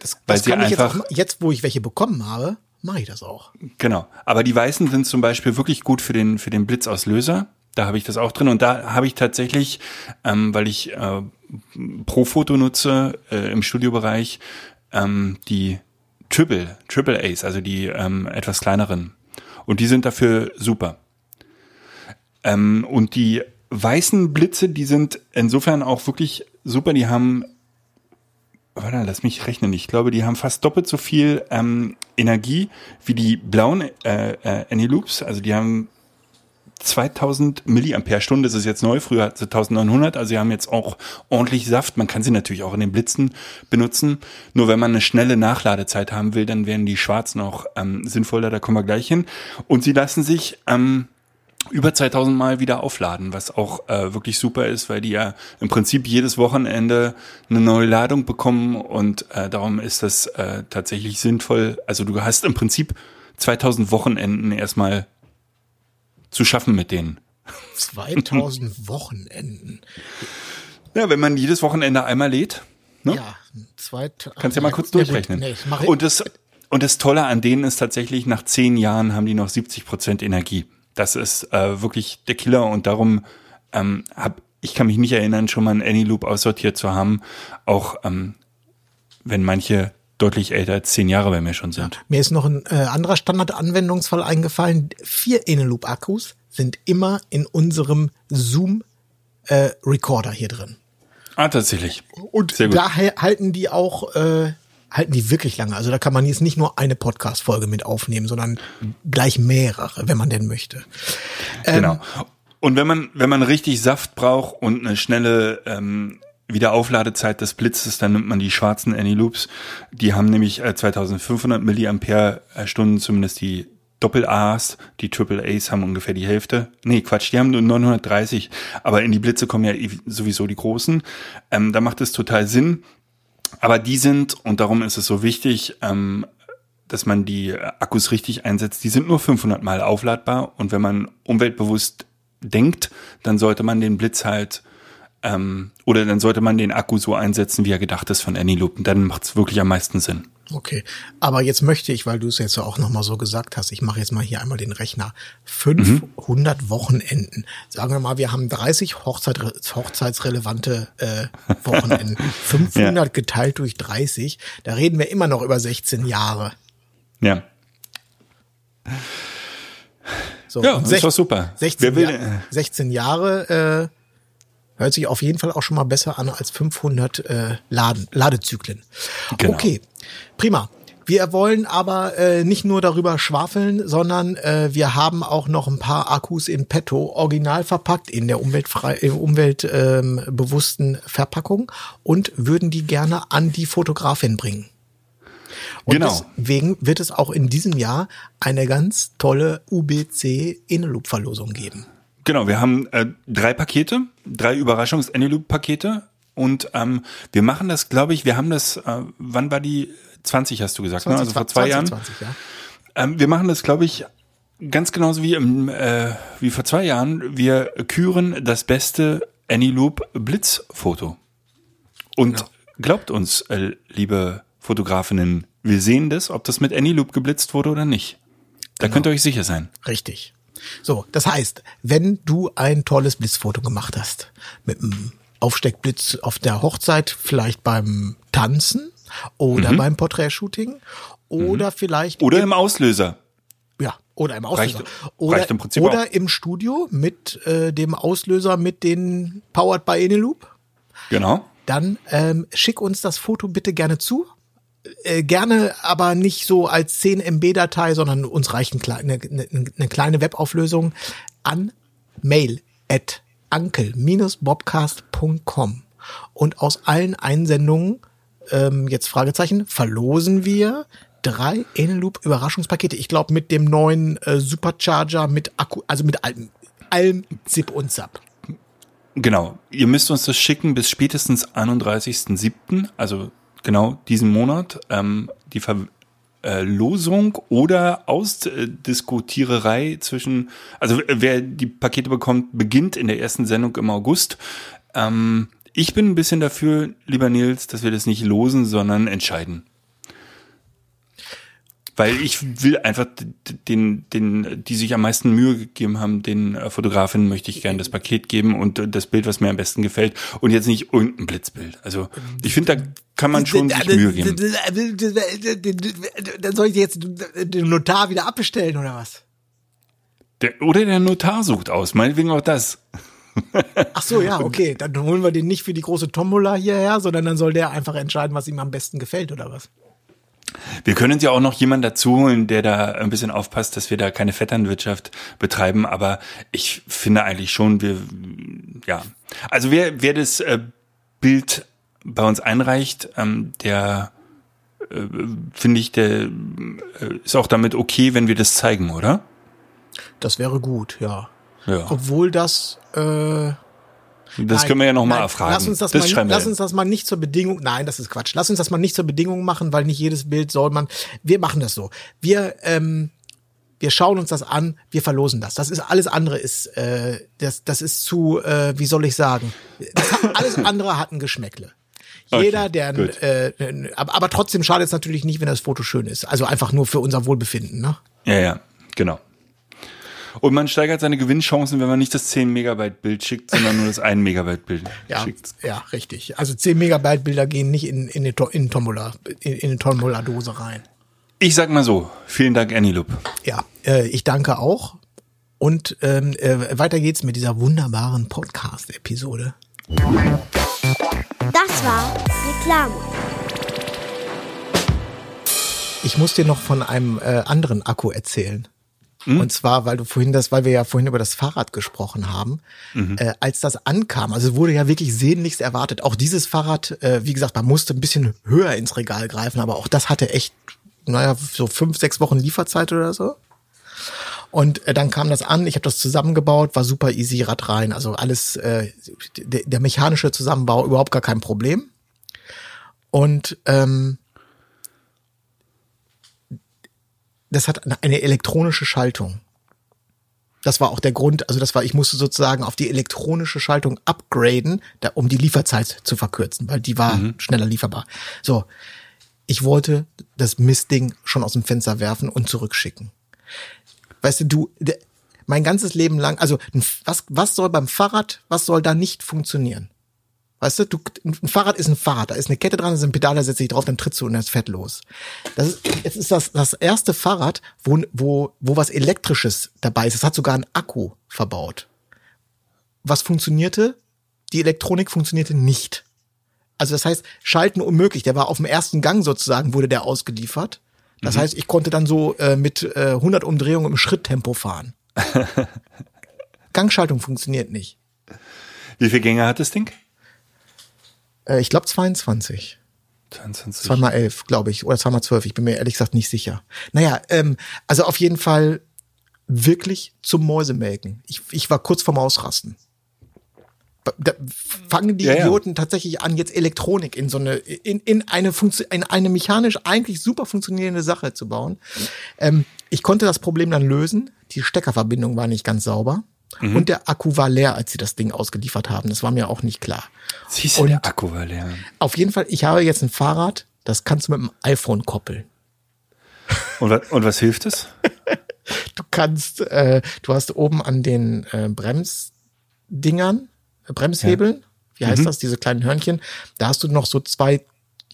Das, Weil das sie kann ich jetzt, einfach- auch, jetzt, wo ich welche bekommen habe, mache ich das auch. Genau. Aber die weißen sind zum Beispiel wirklich gut für den, für den Blitzauslöser. Da habe ich das auch drin. Und da habe ich tatsächlich, ähm, weil ich äh, Pro-Foto nutze äh, im Studiobereich, ähm, die Triple, Triple Ace, also die ähm, etwas kleineren. Und die sind dafür super. Ähm, und die weißen Blitze, die sind insofern auch wirklich super. Die haben, warte, lass mich rechnen. Ich glaube, die haben fast doppelt so viel ähm, Energie wie die blauen äh, äh, Aniloops. Also die haben 2000 Milliampere-Stunden, das ist jetzt neu, früher hat sie 1900, also sie haben jetzt auch ordentlich Saft. Man kann sie natürlich auch in den Blitzen benutzen. Nur wenn man eine schnelle Nachladezeit haben will, dann wären die schwarzen auch ähm, sinnvoller, da kommen wir gleich hin. Und sie lassen sich ähm, über 2000 Mal wieder aufladen, was auch äh, wirklich super ist, weil die ja im Prinzip jedes Wochenende eine neue Ladung bekommen und äh, darum ist das äh, tatsächlich sinnvoll. Also du hast im Prinzip 2000 Wochenenden erstmal zu schaffen mit denen. 2000 Wochenenden. Ja, wenn man jedes Wochenende einmal lädt, ne? Ja, zweit, kannst ja mal kurz Ja, gut. durchrechnen. Nee, und das und das Tolle an denen ist tatsächlich, nach zehn Jahren haben die noch 70 Prozent Energie. Das ist äh, wirklich der Killer und darum ähm, hab ich kann mich nicht erinnern, schon mal einen Anyloop aussortiert zu haben, auch ähm, wenn manche deutlich älter als zehn Jahre bei mir schon sind. Mir ist noch ein äh, anderer Standardanwendungsfall eingefallen. Vier Eneloop-Akkus sind immer in unserem Zoom-Recorder hier drin. Ah, tatsächlich. Und da hal- halten die auch, äh, halten die wirklich lange. Also da kann man jetzt nicht nur eine Podcast-Folge mit aufnehmen, sondern gleich mehrere, wenn man denn möchte. Genau. Und wenn man, wenn man richtig Saft braucht und eine schnelle ähm, Wiederaufladezeit des Blitzes, dann nimmt man die schwarzen Aniloops. Die haben nämlich äh, 2500 Milliampere Stunden, zumindest die Doppel-A's, die Triple A's haben ungefähr die Hälfte. Nee, Quatsch, die haben nur 930. Aber in die Blitze kommen ja eh sowieso die großen. Ähm, da macht es total Sinn. Aber die sind, und darum ist es so wichtig, ähm, dass man die Akkus richtig einsetzt, die sind nur 500 Mal aufladbar und wenn man umweltbewusst denkt, dann sollte man den Blitz halt ähm, oder dann sollte man den Akku so einsetzen, wie er gedacht ist von Anyloop und dann macht es wirklich am meisten Sinn. Okay, aber jetzt möchte ich, weil du es jetzt auch nochmal so gesagt hast, ich mache jetzt mal hier einmal den Rechner. 500 Wochenenden. Sagen wir mal, wir haben 30 Hochzeit, hochzeitsrelevante äh, Wochenenden. 500 geteilt durch 30, da reden wir immer noch über 16 Jahre. Ja, So, Ja, sech- doch super. 16, Wer will Ja- denn- 16 Jahre äh, hört sich auf jeden Fall auch schon mal besser an als 500 äh, Laden, Ladezyklen. Genau. Okay, prima. Wir wollen aber äh, nicht nur darüber schwafeln, sondern äh, wir haben auch noch ein paar Akkus in petto, original verpackt in der umweltfrei, äh, umweltbewussten ähm, Verpackung und würden die gerne an die Fotografin bringen. Und Genau. deswegen wird es auch in diesem Jahr eine ganz tolle UBC Inloop-Verlosung geben. Genau, wir haben äh, drei Pakete, drei Überraschungs-Anyloop-Pakete und ähm, wir machen das, glaube ich, wir haben das, äh, wann war die 20, hast du gesagt, ne? also vor zwei Jahren. 2020, ja. Ähm, wir machen das, glaube ich, ganz genauso wie, im, äh, wie vor zwei Jahren. Wir küren das beste Anyloop Blitzfoto. Und glaubt uns, äh, liebe Fotografinnen, wir sehen das, ob das mit Anyloop geblitzt wurde oder nicht. Da könnt ihr euch sicher sein. Richtig. So, das heißt, wenn du ein tolles Blitzfoto gemacht hast, mit einem Aufsteckblitz auf der Hochzeit, vielleicht beim Tanzen oder beim Porträtshooting oder vielleicht Mhm. Oder im Auslöser. ja, oder im Auslöser. Reicht- oder, reicht im Prinzip oder auch. im Studio mit äh, dem Auslöser mit den Powered by Eneloop. Genau. Dann ähm, schick uns das Foto bitte gerne zu. Äh, gerne aber nicht so als 10 MB-Datei, sondern uns reicht eine, kleine- eine, eine kleine Webauflösung an mail at ankel-bobcast.com. Und aus allen Einsendungen, ähm, jetzt Fragezeichen, verlosen wir drei Eneloop Überraschungspakete. Ich glaube mit dem neuen äh, Supercharger mit Akku, also mit allem, allem Zip und Zap. Genau. Ihr müsst uns das schicken bis spätestens 31.07., also genau diesen Monat. Ähm, die Verlosung oder Ausdiskutiererei zwischen, also wer die Pakete bekommt, beginnt in der ersten Sendung im August. Ähm, ich bin ein bisschen dafür, lieber Nils, dass wir das nicht losen, sondern entscheiden. Weil ich will einfach den, den, die sich am meisten Mühe gegeben haben, den äh, Fotografinnen möchte ich gerne das Paket geben und äh, das Bild, was mir am besten gefällt und jetzt nicht irgendein Blitzbild. Also ich finde, da kann man schon sich Mühe geben. Dann soll ich jetzt den Notar wieder abbestellen oder was? Der, oder der Notar sucht aus, meinetwegen auch das. Ach so, ja, okay. Dann holen wir den nicht für die große Tombola hierher, sondern dann soll der einfach entscheiden, was ihm am besten gefällt, oder was? Wir können uns ja auch noch jemanden dazu holen, der da ein bisschen aufpasst, dass wir da keine Vetternwirtschaft betreiben. Aber ich finde eigentlich schon, wir, ja. Also wer, wer das äh, Bild bei uns einreicht, ähm, der äh, finde ich, der äh, ist auch damit okay, wenn wir das zeigen, oder? Das wäre gut, ja. Ja. Obwohl das äh, Das Nein, können wir ja noch mal nein, erfragen. Lass uns das, das mal, lass uns das mal nicht zur Bedingung. Nein, das ist Quatsch. Lass uns das mal nicht zur Bedingung machen, weil nicht jedes Bild soll man. Wir machen das so. Wir ähm, wir schauen uns das an. Wir verlosen das. Das ist alles andere ist äh, das das ist zu äh, wie soll ich sagen? Hat, alles andere hat ein Geschmäckle. Jeder, Okay, der, gut. äh, aber, aber trotzdem schadet es natürlich nicht, wenn das Foto schön ist. Also einfach nur für unser Wohlbefinden, ne? Ja, ja, genau. Und man steigert seine Gewinnchancen, wenn man nicht das 10 Megabyte Bild schickt, sondern nur das 1 Megabyte Bild Ja, schickt. ja, richtig. Also 10 Megabyte Bilder gehen nicht in, in, eine, in, Tombola, in, in eine Tombola-Dose rein. Ich sag mal so, vielen Dank, Annie Ja, äh, ich danke auch. Und ähm, äh, weiter geht's mit dieser wunderbaren Podcast-Episode. Das war Reklame. Ich muss dir noch von einem äh, anderen Akku erzählen. Und zwar, weil du vorhin das, weil wir ja vorhin über das Fahrrad gesprochen haben, äh, als das ankam, also wurde ja wirklich sehnlichst erwartet. Auch dieses Fahrrad, äh, wie gesagt, man musste ein bisschen höher ins Regal greifen, aber auch das hatte echt, naja, so fünf, sechs Wochen Lieferzeit oder so. Und äh, dann kam das an, ich habe das zusammengebaut, war super easy, Rad rein, also alles, äh, der, der mechanische Zusammenbau überhaupt gar kein Problem. Und ähm, das hat eine elektronische Schaltung. Das war auch der Grund, also das war, ich musste sozusagen auf die elektronische Schaltung upgraden, da, um die Lieferzeit zu verkürzen, weil die war schneller lieferbar. So, ich wollte das Mistding schon aus dem Fenster werfen und zurückschicken. Weißt du, du, mein ganzes Leben lang, also was, was soll beim Fahrrad, was soll da nicht funktionieren? Weißt du, du, ein Fahrrad ist ein Fahrrad, da ist eine Kette dran, da sind Pedale, da setzt dich drauf, dann trittst du und das fährt los. Das ist, jetzt ist das das erste Fahrrad, wo, wo, wo was Elektrisches dabei ist. Es hat sogar einen Akku verbaut. Was funktionierte? Die Elektronik funktionierte nicht. Also das heißt, Schalten unmöglich. Der war auf dem ersten Gang sozusagen, wurde der ausgeliefert. Das heißt, ich konnte dann so äh, mit äh, 100 Umdrehungen im Schritttempo fahren. Gangschaltung funktioniert nicht. Wie viele Gänge hat das Ding? Äh, ich glaube 22. 22. Zweimal elf, glaube ich, oder zweimal zwölf. Ich bin mir ehrlich gesagt nicht sicher. Naja, ähm, also auf jeden Fall wirklich zum Mäusemelken. Ich, ich war kurz vorm Ausrasten. Da fangen die Ja, ja. Idioten tatsächlich an, jetzt Elektronik in so eine, in, in eine Funktion, in eine mechanisch eigentlich super funktionierende Sache zu bauen. Ähm, ich konnte das Problem dann lösen. Die Steckerverbindung war nicht ganz sauber. Mhm. Und der Akku war leer, als sie das Ding ausgeliefert haben. Das war mir auch nicht klar. Siehst du, Und- der Akku war leer. Auf jeden Fall, ich habe jetzt ein Fahrrad, das kannst du mit dem iPhone koppeln. Und was, und was hilft es? Du kannst, äh, du hast oben an den äh, Bremsdingern, äh, Bremshebeln, wie heißt das, diese kleinen Hörnchen, da hast du noch so zwei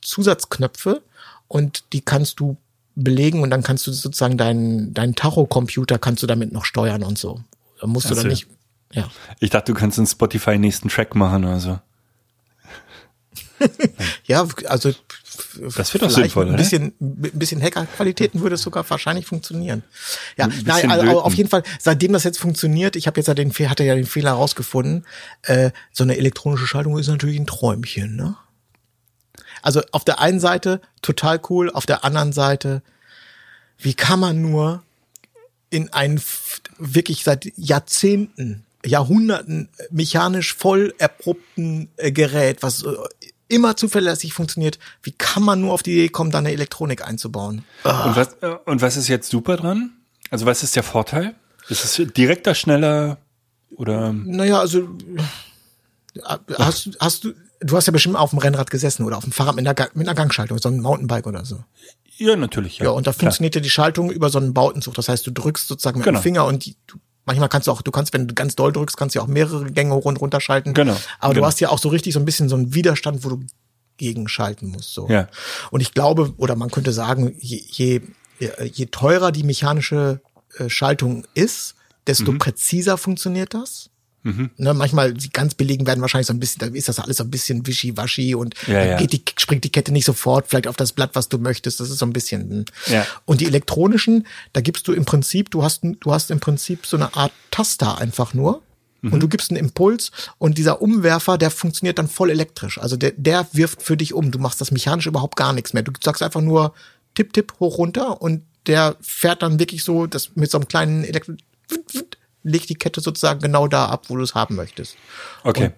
Zusatzknöpfe und die kannst du belegen und dann kannst du sozusagen deinen deinen Tacho-Computer kannst du damit noch steuern und so. Da musst du dann nicht, ja. Ich dachte, du kannst einen Spotify nächsten Track machen oder so. Ja, also Das wird doch sinnvoll, ein bisschen, mit ein bisschen Hackerqualitäten würde es sogar wahrscheinlich funktionieren. Ja, Ein bisschen nein, also auf jeden Fall, seitdem das jetzt funktioniert, ich habe jetzt ja den hatte ja den Fehler rausgefunden, äh, so eine elektronische Schaltung ist natürlich ein Träumchen, ne? Also auf der einen Seite total cool, auf der anderen Seite, wie kann man nur in ein wirklich seit Jahrzehnten, Jahrhunderten mechanisch voll erprobten äh, Gerät, was äh, immer zuverlässig funktioniert, wie kann man nur auf die Idee kommen, da eine Elektronik einzubauen? Und was, äh, und was ist jetzt super dran? Also was ist der Vorteil? Ist es direkter, schneller oder? Naja, also äh, hast, du- hast du, du hast ja bestimmt auf dem Rennrad gesessen oder auf dem Fahrrad mit einer, mit einer Gangschaltung, so ein Mountainbike oder so. Ja, natürlich. Ja, Ja, und da klar. funktioniert ja die Schaltung über so einen Bautenzug. Das heißt, du drückst sozusagen mit Genau. dem Finger und die, du, manchmal kannst du auch, du kannst, wenn du ganz doll drückst, kannst du ja auch mehrere Gänge rund runterschalten. Genau, Aber genau. du hast ja auch so richtig so ein bisschen so einen Widerstand, wo du gegenschalten musst. So. Ja. Und ich glaube, oder man könnte sagen, je, je, je teurer die mechanische äh, Schaltung ist, desto Mhm. präziser funktioniert das. Ne, manchmal die ganz billigen werden wahrscheinlich so ein bisschen, da ist das alles so ein bisschen wischiwaschi und ja. geht die, springt die Kette nicht sofort vielleicht auf das Blatt, was du möchtest. Das ist so ein bisschen. hm. Ja. Und die elektronischen, da gibst du im Prinzip, du hast, du hast im Prinzip so eine Art Taster einfach nur. Mhm. Und du gibst einen Impuls und dieser Umwerfer, der funktioniert dann voll elektrisch. Also der, der wirft für dich um. Du machst das mechanisch überhaupt gar nichts mehr. Du sagst einfach nur tipp, tipp, hoch, runter und der fährt dann wirklich so, das mit so einem kleinen Elektro, legt die Kette sozusagen genau da ab, wo du es haben möchtest. Okay.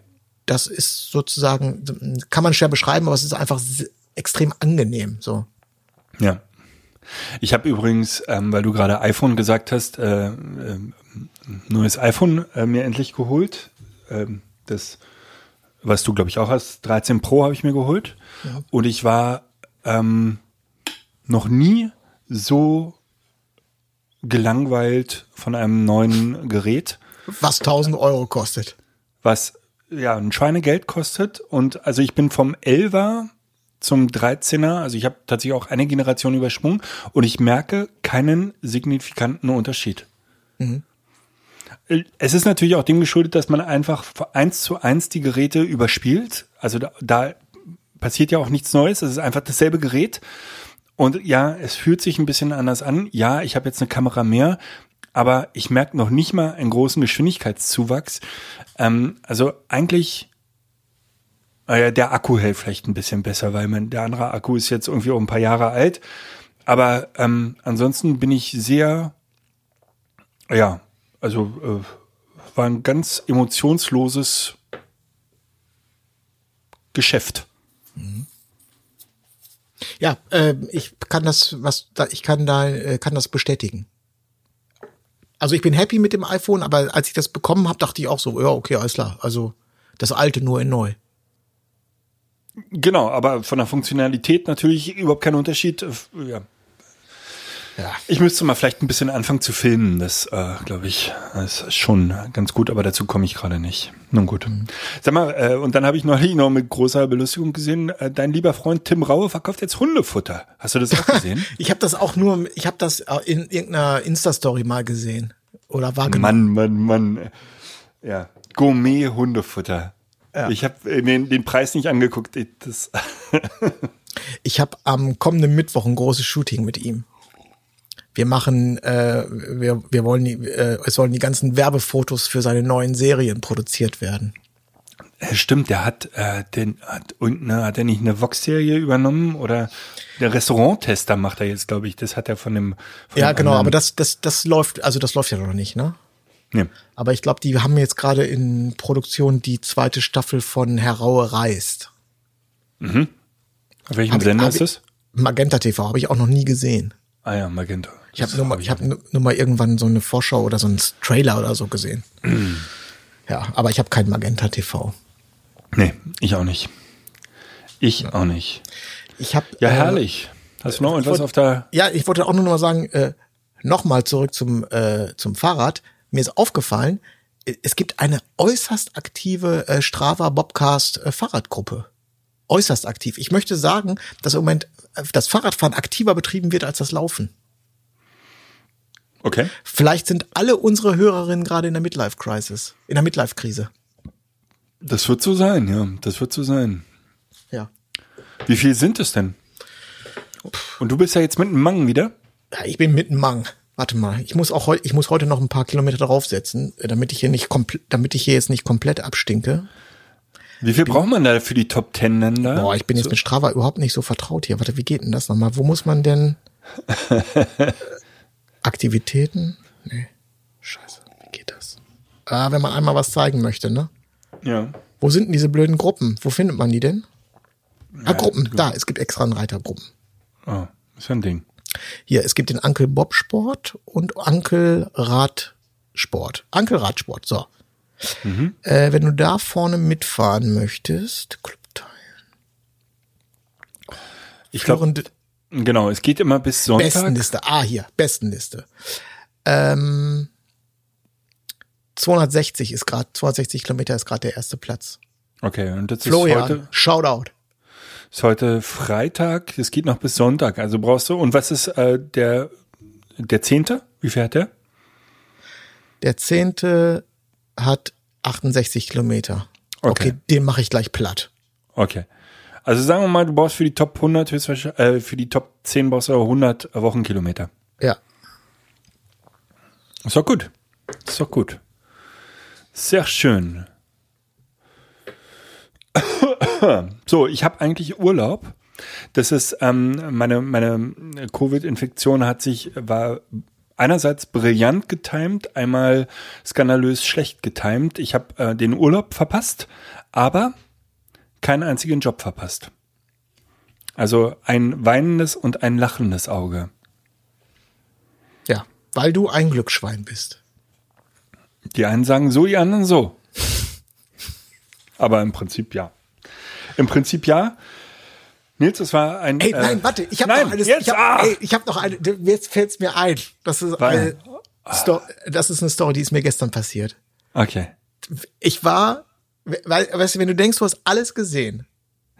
Das ist sozusagen, kann man schwer beschreiben, aber es ist einfach extrem angenehm, so. Ja. Ich habe übrigens, ähm, weil du gerade iPhone gesagt hast, äh, ähm, neues iPhone äh, mir endlich geholt. Ähm, das, was du glaube ich auch hast, 13 Pro habe ich mir geholt. Und ich war ähm, noch nie so gelangweilt von einem neuen Gerät, Was 1000 Euro kostet. was ja ein Schweinegeld kostet. Und also ich bin vom 11er zum 13er, also ich habe tatsächlich auch eine Generation übersprungen und ich merke keinen signifikanten Unterschied. Es ist natürlich auch dem geschuldet, dass man einfach eins zu eins die Geräte überspielt. Also da, da passiert ja auch nichts Neues. Es ist einfach dasselbe Gerät. Und ja, es fühlt sich ein bisschen anders an. Ja, ich habe jetzt eine Kamera mehr, aber ich merke noch nicht mal einen großen Geschwindigkeitszuwachs. Ähm, also eigentlich, äh, der Akku hält vielleicht ein bisschen besser, weil mein, der andere Akku ist jetzt irgendwie auch ein paar Jahre alt. Aber ähm, ansonsten bin ich sehr, ja, also äh, war ein ganz emotionsloses Geschäft. Ja, äh, ich kann das, was da, ich kann da, äh, kann das bestätigen. Also ich bin happy mit dem iPhone, aber als ich das bekommen habe, dachte ich auch so, ja, okay, alles klar. Also das alte nur in neu. Genau, aber von der Funktionalität natürlich überhaupt kein Unterschied. Äh, Ja. Ja. Ich müsste mal vielleicht ein bisschen anfangen zu filmen. Das, äh, glaube ich, ist schon ganz gut, aber dazu komme ich gerade nicht. Nun gut. Sag mal, äh, und dann habe ich neulich noch mit großer Belustigung gesehen, äh, dein lieber Freund Tim Raue verkauft jetzt Hundefutter. Hast du das auch gesehen? Ich habe das auch nur, ich habe das äh, in irgendeiner Insta-Story mal gesehen oder wahrgenommen. Mann, Mann, Mann. Ja, Gourmet-Hundefutter. Ich habe den, den Preis nicht angeguckt. Ich- Das, Ich habe am kommenden Mittwoch ein großes Shooting mit ihm. Wir machen, äh, wir, wir wollen, die, äh, es sollen die ganzen Werbefotos für seine neuen Serien produziert werden. Äh, Stimmt, der hat, äh, den, hat, irgendeine, hat er nicht eine Vox-Serie übernommen oder der Restauranttester macht er jetzt, glaube ich. Das hat er von dem. Von Ja, dem genau, anderen- aber das, das, das läuft, also das läuft ja noch nicht, ne? Nee. Aber ich glaube, die haben jetzt gerade in Produktion die zweite Staffel von Herr Raue reist. Auf welchem Hab- Sender hab ist ich- das? Magenta TV habe ich auch noch nie gesehen. Ah ja, Magenta. Ich habe nur, mal- hab ich hab nur mal irgendwann so eine Vorschau oder so einen Trailer oder so gesehen. ja, aber ich habe kein Magenta TV. Nee, ich auch nicht. Ich auch nicht. Ich habe Ja, herrlich. Hast du noch wollt- auf der. Ja, ich wollte auch nur noch mal sagen, äh, nochmal zurück zum, äh, zum Fahrrad. Mir ist aufgefallen, äh, es gibt eine äußerst aktive äh, Strava Bobcast äh, Fahrradgruppe. Äußerst aktiv. Ich möchte sagen, dass im Moment äh, das Fahrradfahren aktiver betrieben wird als das Laufen. Okay. Vielleicht sind alle unsere Hörerinnen gerade in der Midlife Crisis, in der Midlife Krise. Das wird so sein, ja. Das wird so sein. Ja. Wie viel sind es denn? Und du bist ja jetzt mit einem Mang wieder? ja. Ich bin mitten Mang. Warte mal, ich muss auch heute, ich muss heute noch ein paar Kilometer draufsetzen, äh, damit ich hier nicht komplett, damit ich hier jetzt nicht komplett abstinke. Wie viel braucht man da für die Top Ten Länder? Boah, ich bin jetzt mit Strava überhaupt nicht so vertraut hier. Warte, wie geht denn das nochmal? Wo muss man denn Aktivitäten? Nee. Scheiße, wie geht das? Ah, wenn man einmal was zeigen möchte, ne? Ja. Wo sind denn diese blöden Gruppen? Wo findet man die denn? Ah, Gruppen, da, es gibt extra einen Reiter Gruppen. Oh, ist ja ein Ding. Hier, es gibt den Ankel Bob Sport und Ankel Radsport. Ankel Radsport, so. Äh, wenn du da vorne mitfahren möchtest, Club teilen. Ich glaube, genau, es geht immer bis Sonntag. Bestenliste. Ah, hier, Bestenliste. Ähm, 260 ist gerade, 260 Kilometer ist gerade der erste Platz. Okay, und das ist Florian, heute, Shoutout. ist heute Freitag, es geht noch bis Sonntag. Also brauchst du, und was ist äh, der, der Zehnte? Wie viel hat der? Der zehnte hat 68 Kilometer. Okay. Okay, den mache ich gleich platt. Okay. Also sagen wir mal, du brauchst für die Top 100 höchstwahrscheinlich, äh, für die Top 10 brauchst du 100 Wochenkilometer. Ja. Ist doch gut. Ist doch gut. Sehr schön. So, ich habe eigentlich Urlaub. Das ist ähm, meine meine Covid-Infektion hat sich war einerseits brillant getimt, einmal skandalös schlecht getimt. Ich habe äh, den Urlaub verpasst, aber keinen einzigen Job verpasst. Also ein weinendes und ein lachendes Auge. Ja, weil du ein Glücksschwein bist. Die einen sagen so, die anderen so. Aber im Prinzip ja. Im Prinzip ja. Nils, es war ein. Ey, äh, nein, warte, ich habe noch eine. Jetzt, ich hab, ah! habe noch eine. Jetzt fällt's mir ein. Das ist eine, Sto das ist eine Story, die ist mir gestern passiert. Okay. Ich war, weil, weißt du, wenn du denkst, du hast alles gesehen,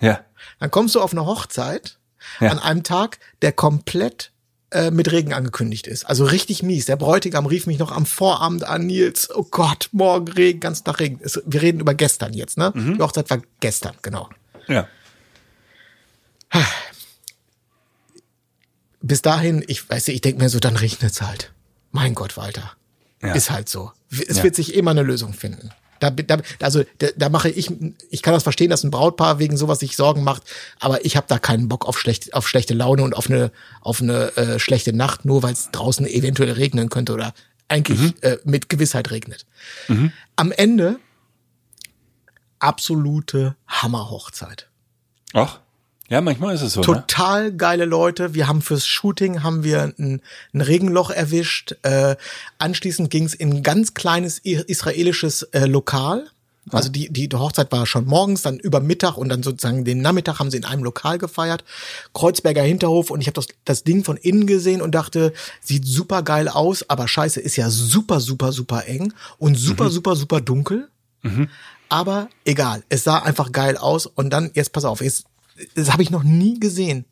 Ja. dann kommst du auf eine Hochzeit Ja. an einem Tag, der komplett äh, mit Regen angekündigt ist. Also richtig mies. Der Bräutigam rief mich noch am Vorabend an, Nils, oh Gott, morgen Regen, ganz Tag Regen. Es, wir reden über gestern jetzt, ne? Mhm. Die Hochzeit war gestern, genau. Ja. Bis dahin, ich weiß nicht, ich denke mir so, dann regnet's halt. Mein Gott, Walter. Ja. Ist halt so. Es Ja. wird sich immer eine Lösung finden. Da, da, also da, da mache ich, ich kann das verstehen, dass ein Brautpaar wegen sowas sich Sorgen macht, aber ich habe da keinen Bock auf, schlecht, auf schlechte Laune und auf eine, auf eine äh, schlechte Nacht, nur weil es draußen eventuell regnen könnte oder eigentlich äh, mit Gewissheit regnet. Am Ende absolute Hammerhochzeit. Ach. Ja, manchmal ist es so. Ne? Total geile Leute. Wir haben fürs Shooting haben wir ein, ein Regenloch erwischt. Äh, anschließend ging es in ein ganz kleines israelisches äh, Lokal. Also die, die, Hochzeit war schon morgens, dann über Mittag und dann sozusagen den Nachmittag haben sie in einem Lokal gefeiert. Kreuzberger Hinterhof und ich habe das, das Ding von innen gesehen und dachte, sieht super geil aus, aber scheiße, ist ja super, super, super eng und super, super, super dunkel. Aber egal, es sah einfach geil aus. Und dann, jetzt pass auf, jetzt, das habe ich noch nie gesehen.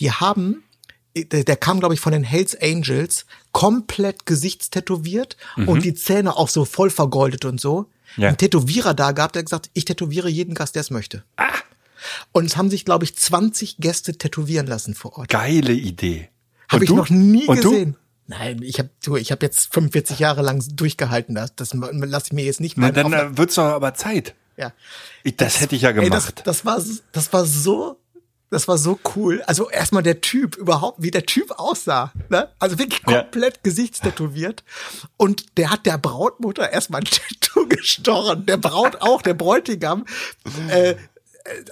Die haben, der, der kam, glaube ich, von den Hells Angels, komplett gesichtstätowiert und die Zähne auch so voll vergoldet und so. Ja. Ein Tätowierer da gehabt, der gesagt, ich tätowiere jeden Gast, der es möchte. Und es haben sich, glaube ich, 20 Gäste tätowieren lassen vor Ort. Geile Idee. Habe ich du? noch nie Und gesehen. Nein, ich habe du, ich habe jetzt 45 Jahre lang durchgehalten. Das, das lasse ich mir jetzt nicht Du? Na, dann äh, wird's doch aber Zeit. Ja. Ich, das hätte ich ja Ey, das, gemacht. das war, das war so, das war so cool. Also erstmal der Typ überhaupt, wie der Typ aussah. Ne? Also wirklich Ja. komplett gesichtstätowiert. Und der hat der Brautmutter erstmal ein Tattoo gestochen. Der Braut auch, der Bräutigam. Äh, äh,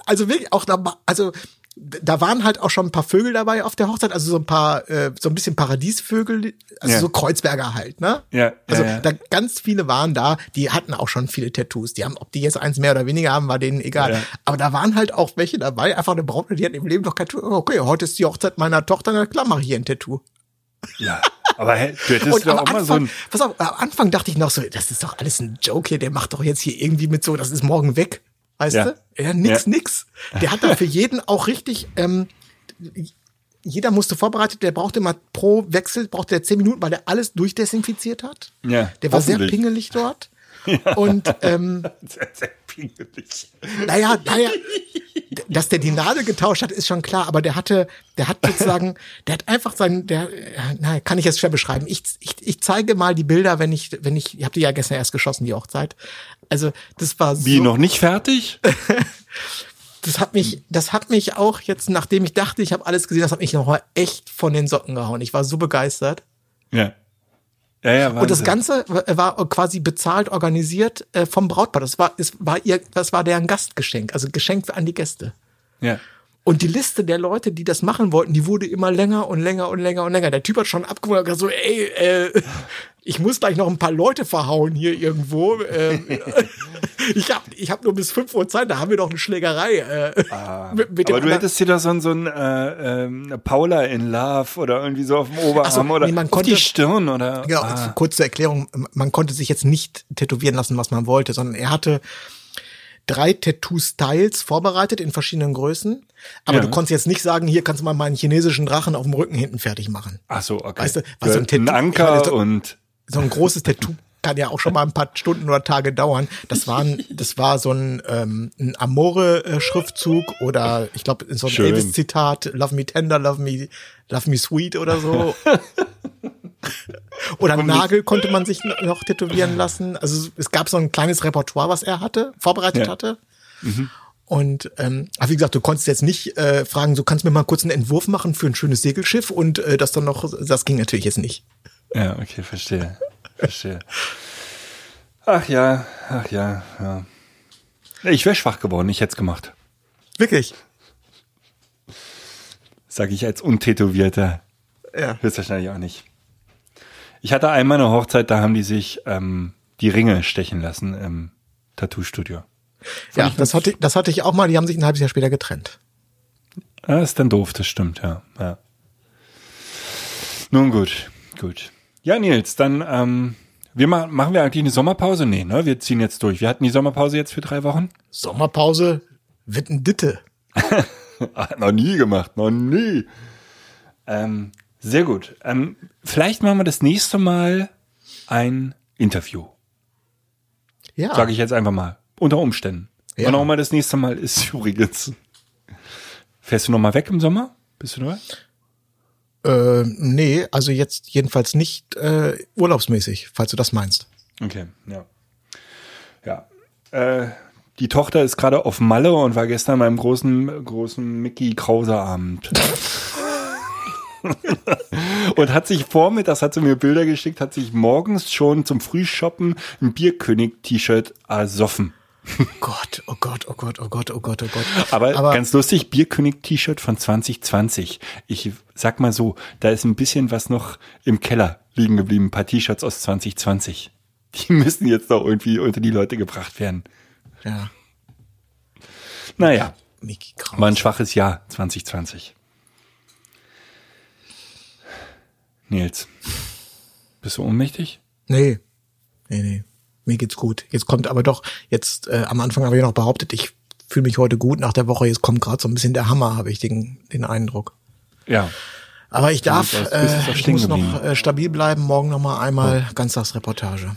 also wirklich auch da, also da waren halt auch schon ein paar Vögel dabei auf der Hochzeit, also so ein paar, äh, so ein bisschen Paradiesvögel, also Ja. so Kreuzberger halt, ne? Ja, Also ja, da ganz viele waren da, die hatten auch schon viele Tattoos. Die haben, ob die jetzt eins mehr oder weniger haben, war denen egal. Aber da waren halt auch welche dabei, einfach eine Braut, die hat im Leben doch kein Tattoo. Okay, heute ist die Hochzeit meiner Tochter, na klar mache ich hier ein Tattoo. Ja. Aber hä, du hättest Und doch auch mal so Anfang, ein. pass auf, am Anfang dachte ich noch so, das ist doch alles ein Joke hier, der macht doch jetzt hier irgendwie mit so, das ist morgen weg. Weißt Ja. du? Ja, nix, Ja. nix. Der hat da für jeden auch richtig, ähm, jeder musste vorbereitet, der brauchte mal pro Wechsel, brauchte der zehn Minuten, weil der alles durchdesinfiziert hat. Ja, Der war sehr pingelig dort. Und ähm, pingelig. naja, naja, dass der die Nadel getauscht hat, ist schon klar, aber der hatte, der hat sozusagen, der hat einfach sein, der, ja, na, kann ich jetzt schwer beschreiben. Ich, ich, ich zeige mal die Bilder, wenn ich, wenn ich, ich habe die ja gestern erst geschossen, die Hochzeit. Also das war so, Wie, noch nicht fertig? das hat mich, das hat mich auch jetzt, nachdem ich dachte, ich habe alles gesehen, das hat mich nochmal echt von den Socken gehauen. Ich war so begeistert. Ja. Ja, ja, Und das. Ganze war quasi bezahlt, organisiert äh, vom Brautpaar. Das war, es war ihr, das war deren Gastgeschenk, also Geschenk an die Gäste. Ja. Und die Liste der Leute, die das machen wollten, die wurde immer länger und länger und länger und länger. Der Typ hat schon abgewogen und gesagt so, ey, äh, ich muss gleich noch ein paar Leute verhauen hier irgendwo. Ähm, ich habe ich hab nur bis 5 Uhr Zeit, da haben wir doch eine Schlägerei. Äh, mit, mit dem Aber du anderen- hättest dir doch so ein, so ein äh, ähm, Paula in Love oder irgendwie so auf dem Oberarm so, oder nee, man auf konnte- die Stirn oder. Genau, Ah. kurz zur Erklärung, man konnte sich jetzt nicht tätowieren lassen, was man wollte, sondern er hatte drei Tattoo-Styles vorbereitet in verschiedenen Größen. Aber Ja. du konntest jetzt nicht sagen, hier kannst du mal meinen chinesischen Drachen auf dem Rücken hinten fertig machen. Ach so, okay. Weißt du, was so ein ein Tattoo- Anker ich meine, so- und So ein großes Tattoo kann ja auch schon mal ein paar Stunden oder Tage dauern. Das war, ein, das war so ein, ähm, ein Amore-Schriftzug oder ich glaube so ein. Elvis-Zitat, Love me tender, love me, love me sweet oder so. oder einen Nagel konnte man sich noch tätowieren lassen. Also es gab so ein kleines Repertoire, was er hatte, vorbereitet Ja. hatte. Und ähm, wie gesagt, du konntest jetzt nicht äh, fragen, so kannst du mir mal kurz einen Entwurf machen für ein schönes Segelschiff und äh, das dann noch, das ging natürlich jetzt nicht. Ja, okay, verstehe. Verstehe. Ach ja, ach ja, ja. Ich wäre schwach geworden, ich hätte es gemacht. Wirklich. Sage ich als Untätowierter. Ja. Höchstwahrscheinlich auch nicht. Ich hatte einmal eine Hochzeit, da haben die sich ähm, die Ringe stechen lassen im Tattoo-Studio. Ja, das hatte, das hatte ich auch mal, die haben sich ein halbes Jahr später getrennt. Ah, ist dann doof, das stimmt, ja. ja. Nun gut, gut. Ja, Nils, dann ähm, wir ma machen wir eigentlich eine Sommerpause? Nee, ne? Wir ziehen jetzt durch. Wir hatten die Sommerpause jetzt für drei Wochen. Sommerpause wird ein Ditte. Ah, noch nie gemacht, noch nie. Ähm, sehr gut. Ähm, vielleicht machen wir das nächste Mal ein Interview. Ja. Sage ich jetzt einfach mal. Unter Umständen. Ja. Wann auch immer das nächste Mal ist übrigens. Fährst du noch mal weg im Sommer? Bist du da? Äh, nee, also jetzt jedenfalls nicht äh, urlaubsmäßig, falls du das meinst. Okay, ja. Ja. Äh, die Tochter ist gerade auf Malle und war gestern beim großen, großen Mickey Krauser Abend. und hat sich vormittags, hat sie mir Bilder geschickt, hat sich morgens schon zum Frühshoppen ein Bierkönig-T-Shirt ersoffen. Gott, oh Gott, oh Gott, oh Gott, oh Gott, oh Gott. Aber, ganz lustig, Bierkönig-T-Shirt von 2020. Ich sag mal so, da ist ein bisschen was noch im Keller liegen geblieben, ein paar T-Shirts aus 2020. Die müssen jetzt noch irgendwie unter die Leute gebracht werden. ja, Naja, Mickey war ein schwaches Jahr 2020. Nils, bist du ohnmächtig? Nee, nee, nee. Mir geht's gut. Jetzt kommt aber doch, jetzt äh, am Anfang habe ich noch behauptet, ich fühle mich heute gut nach der Woche. Jetzt kommt gerade so ein bisschen der Hammer, habe ich den, den Eindruck. Ja. Aber ich darf, äh, ich muss noch? Oh. äh, stabil bleiben. Morgen noch mal einmal Ganztagsreportage.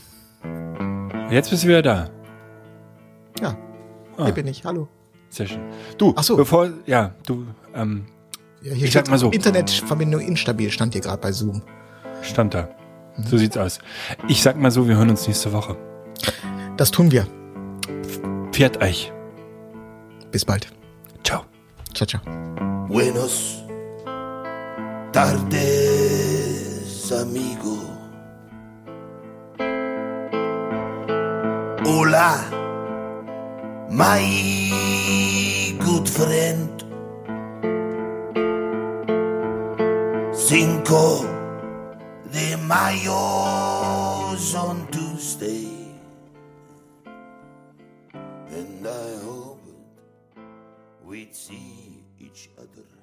Jetzt bist du wieder da. Ja, Ah. hier bin ich. Hallo. Sehr schön. Du, Ach so. bevor, ja, du, ähm, Ja, hier Ich sag mal so. Internetverbindung instabil, stand hier gerade bei Zoom. stand da. So sieht's aus. Ich sag mal so, wir hören uns nächste Woche. Das tun wir. Pferd euch. Bis bald. Ciao. Ciao, ciao. Buenos tardes, amigo. Hola, my good friend. Cinco de Mayo's on Tuesday. And I hope we'd see each other.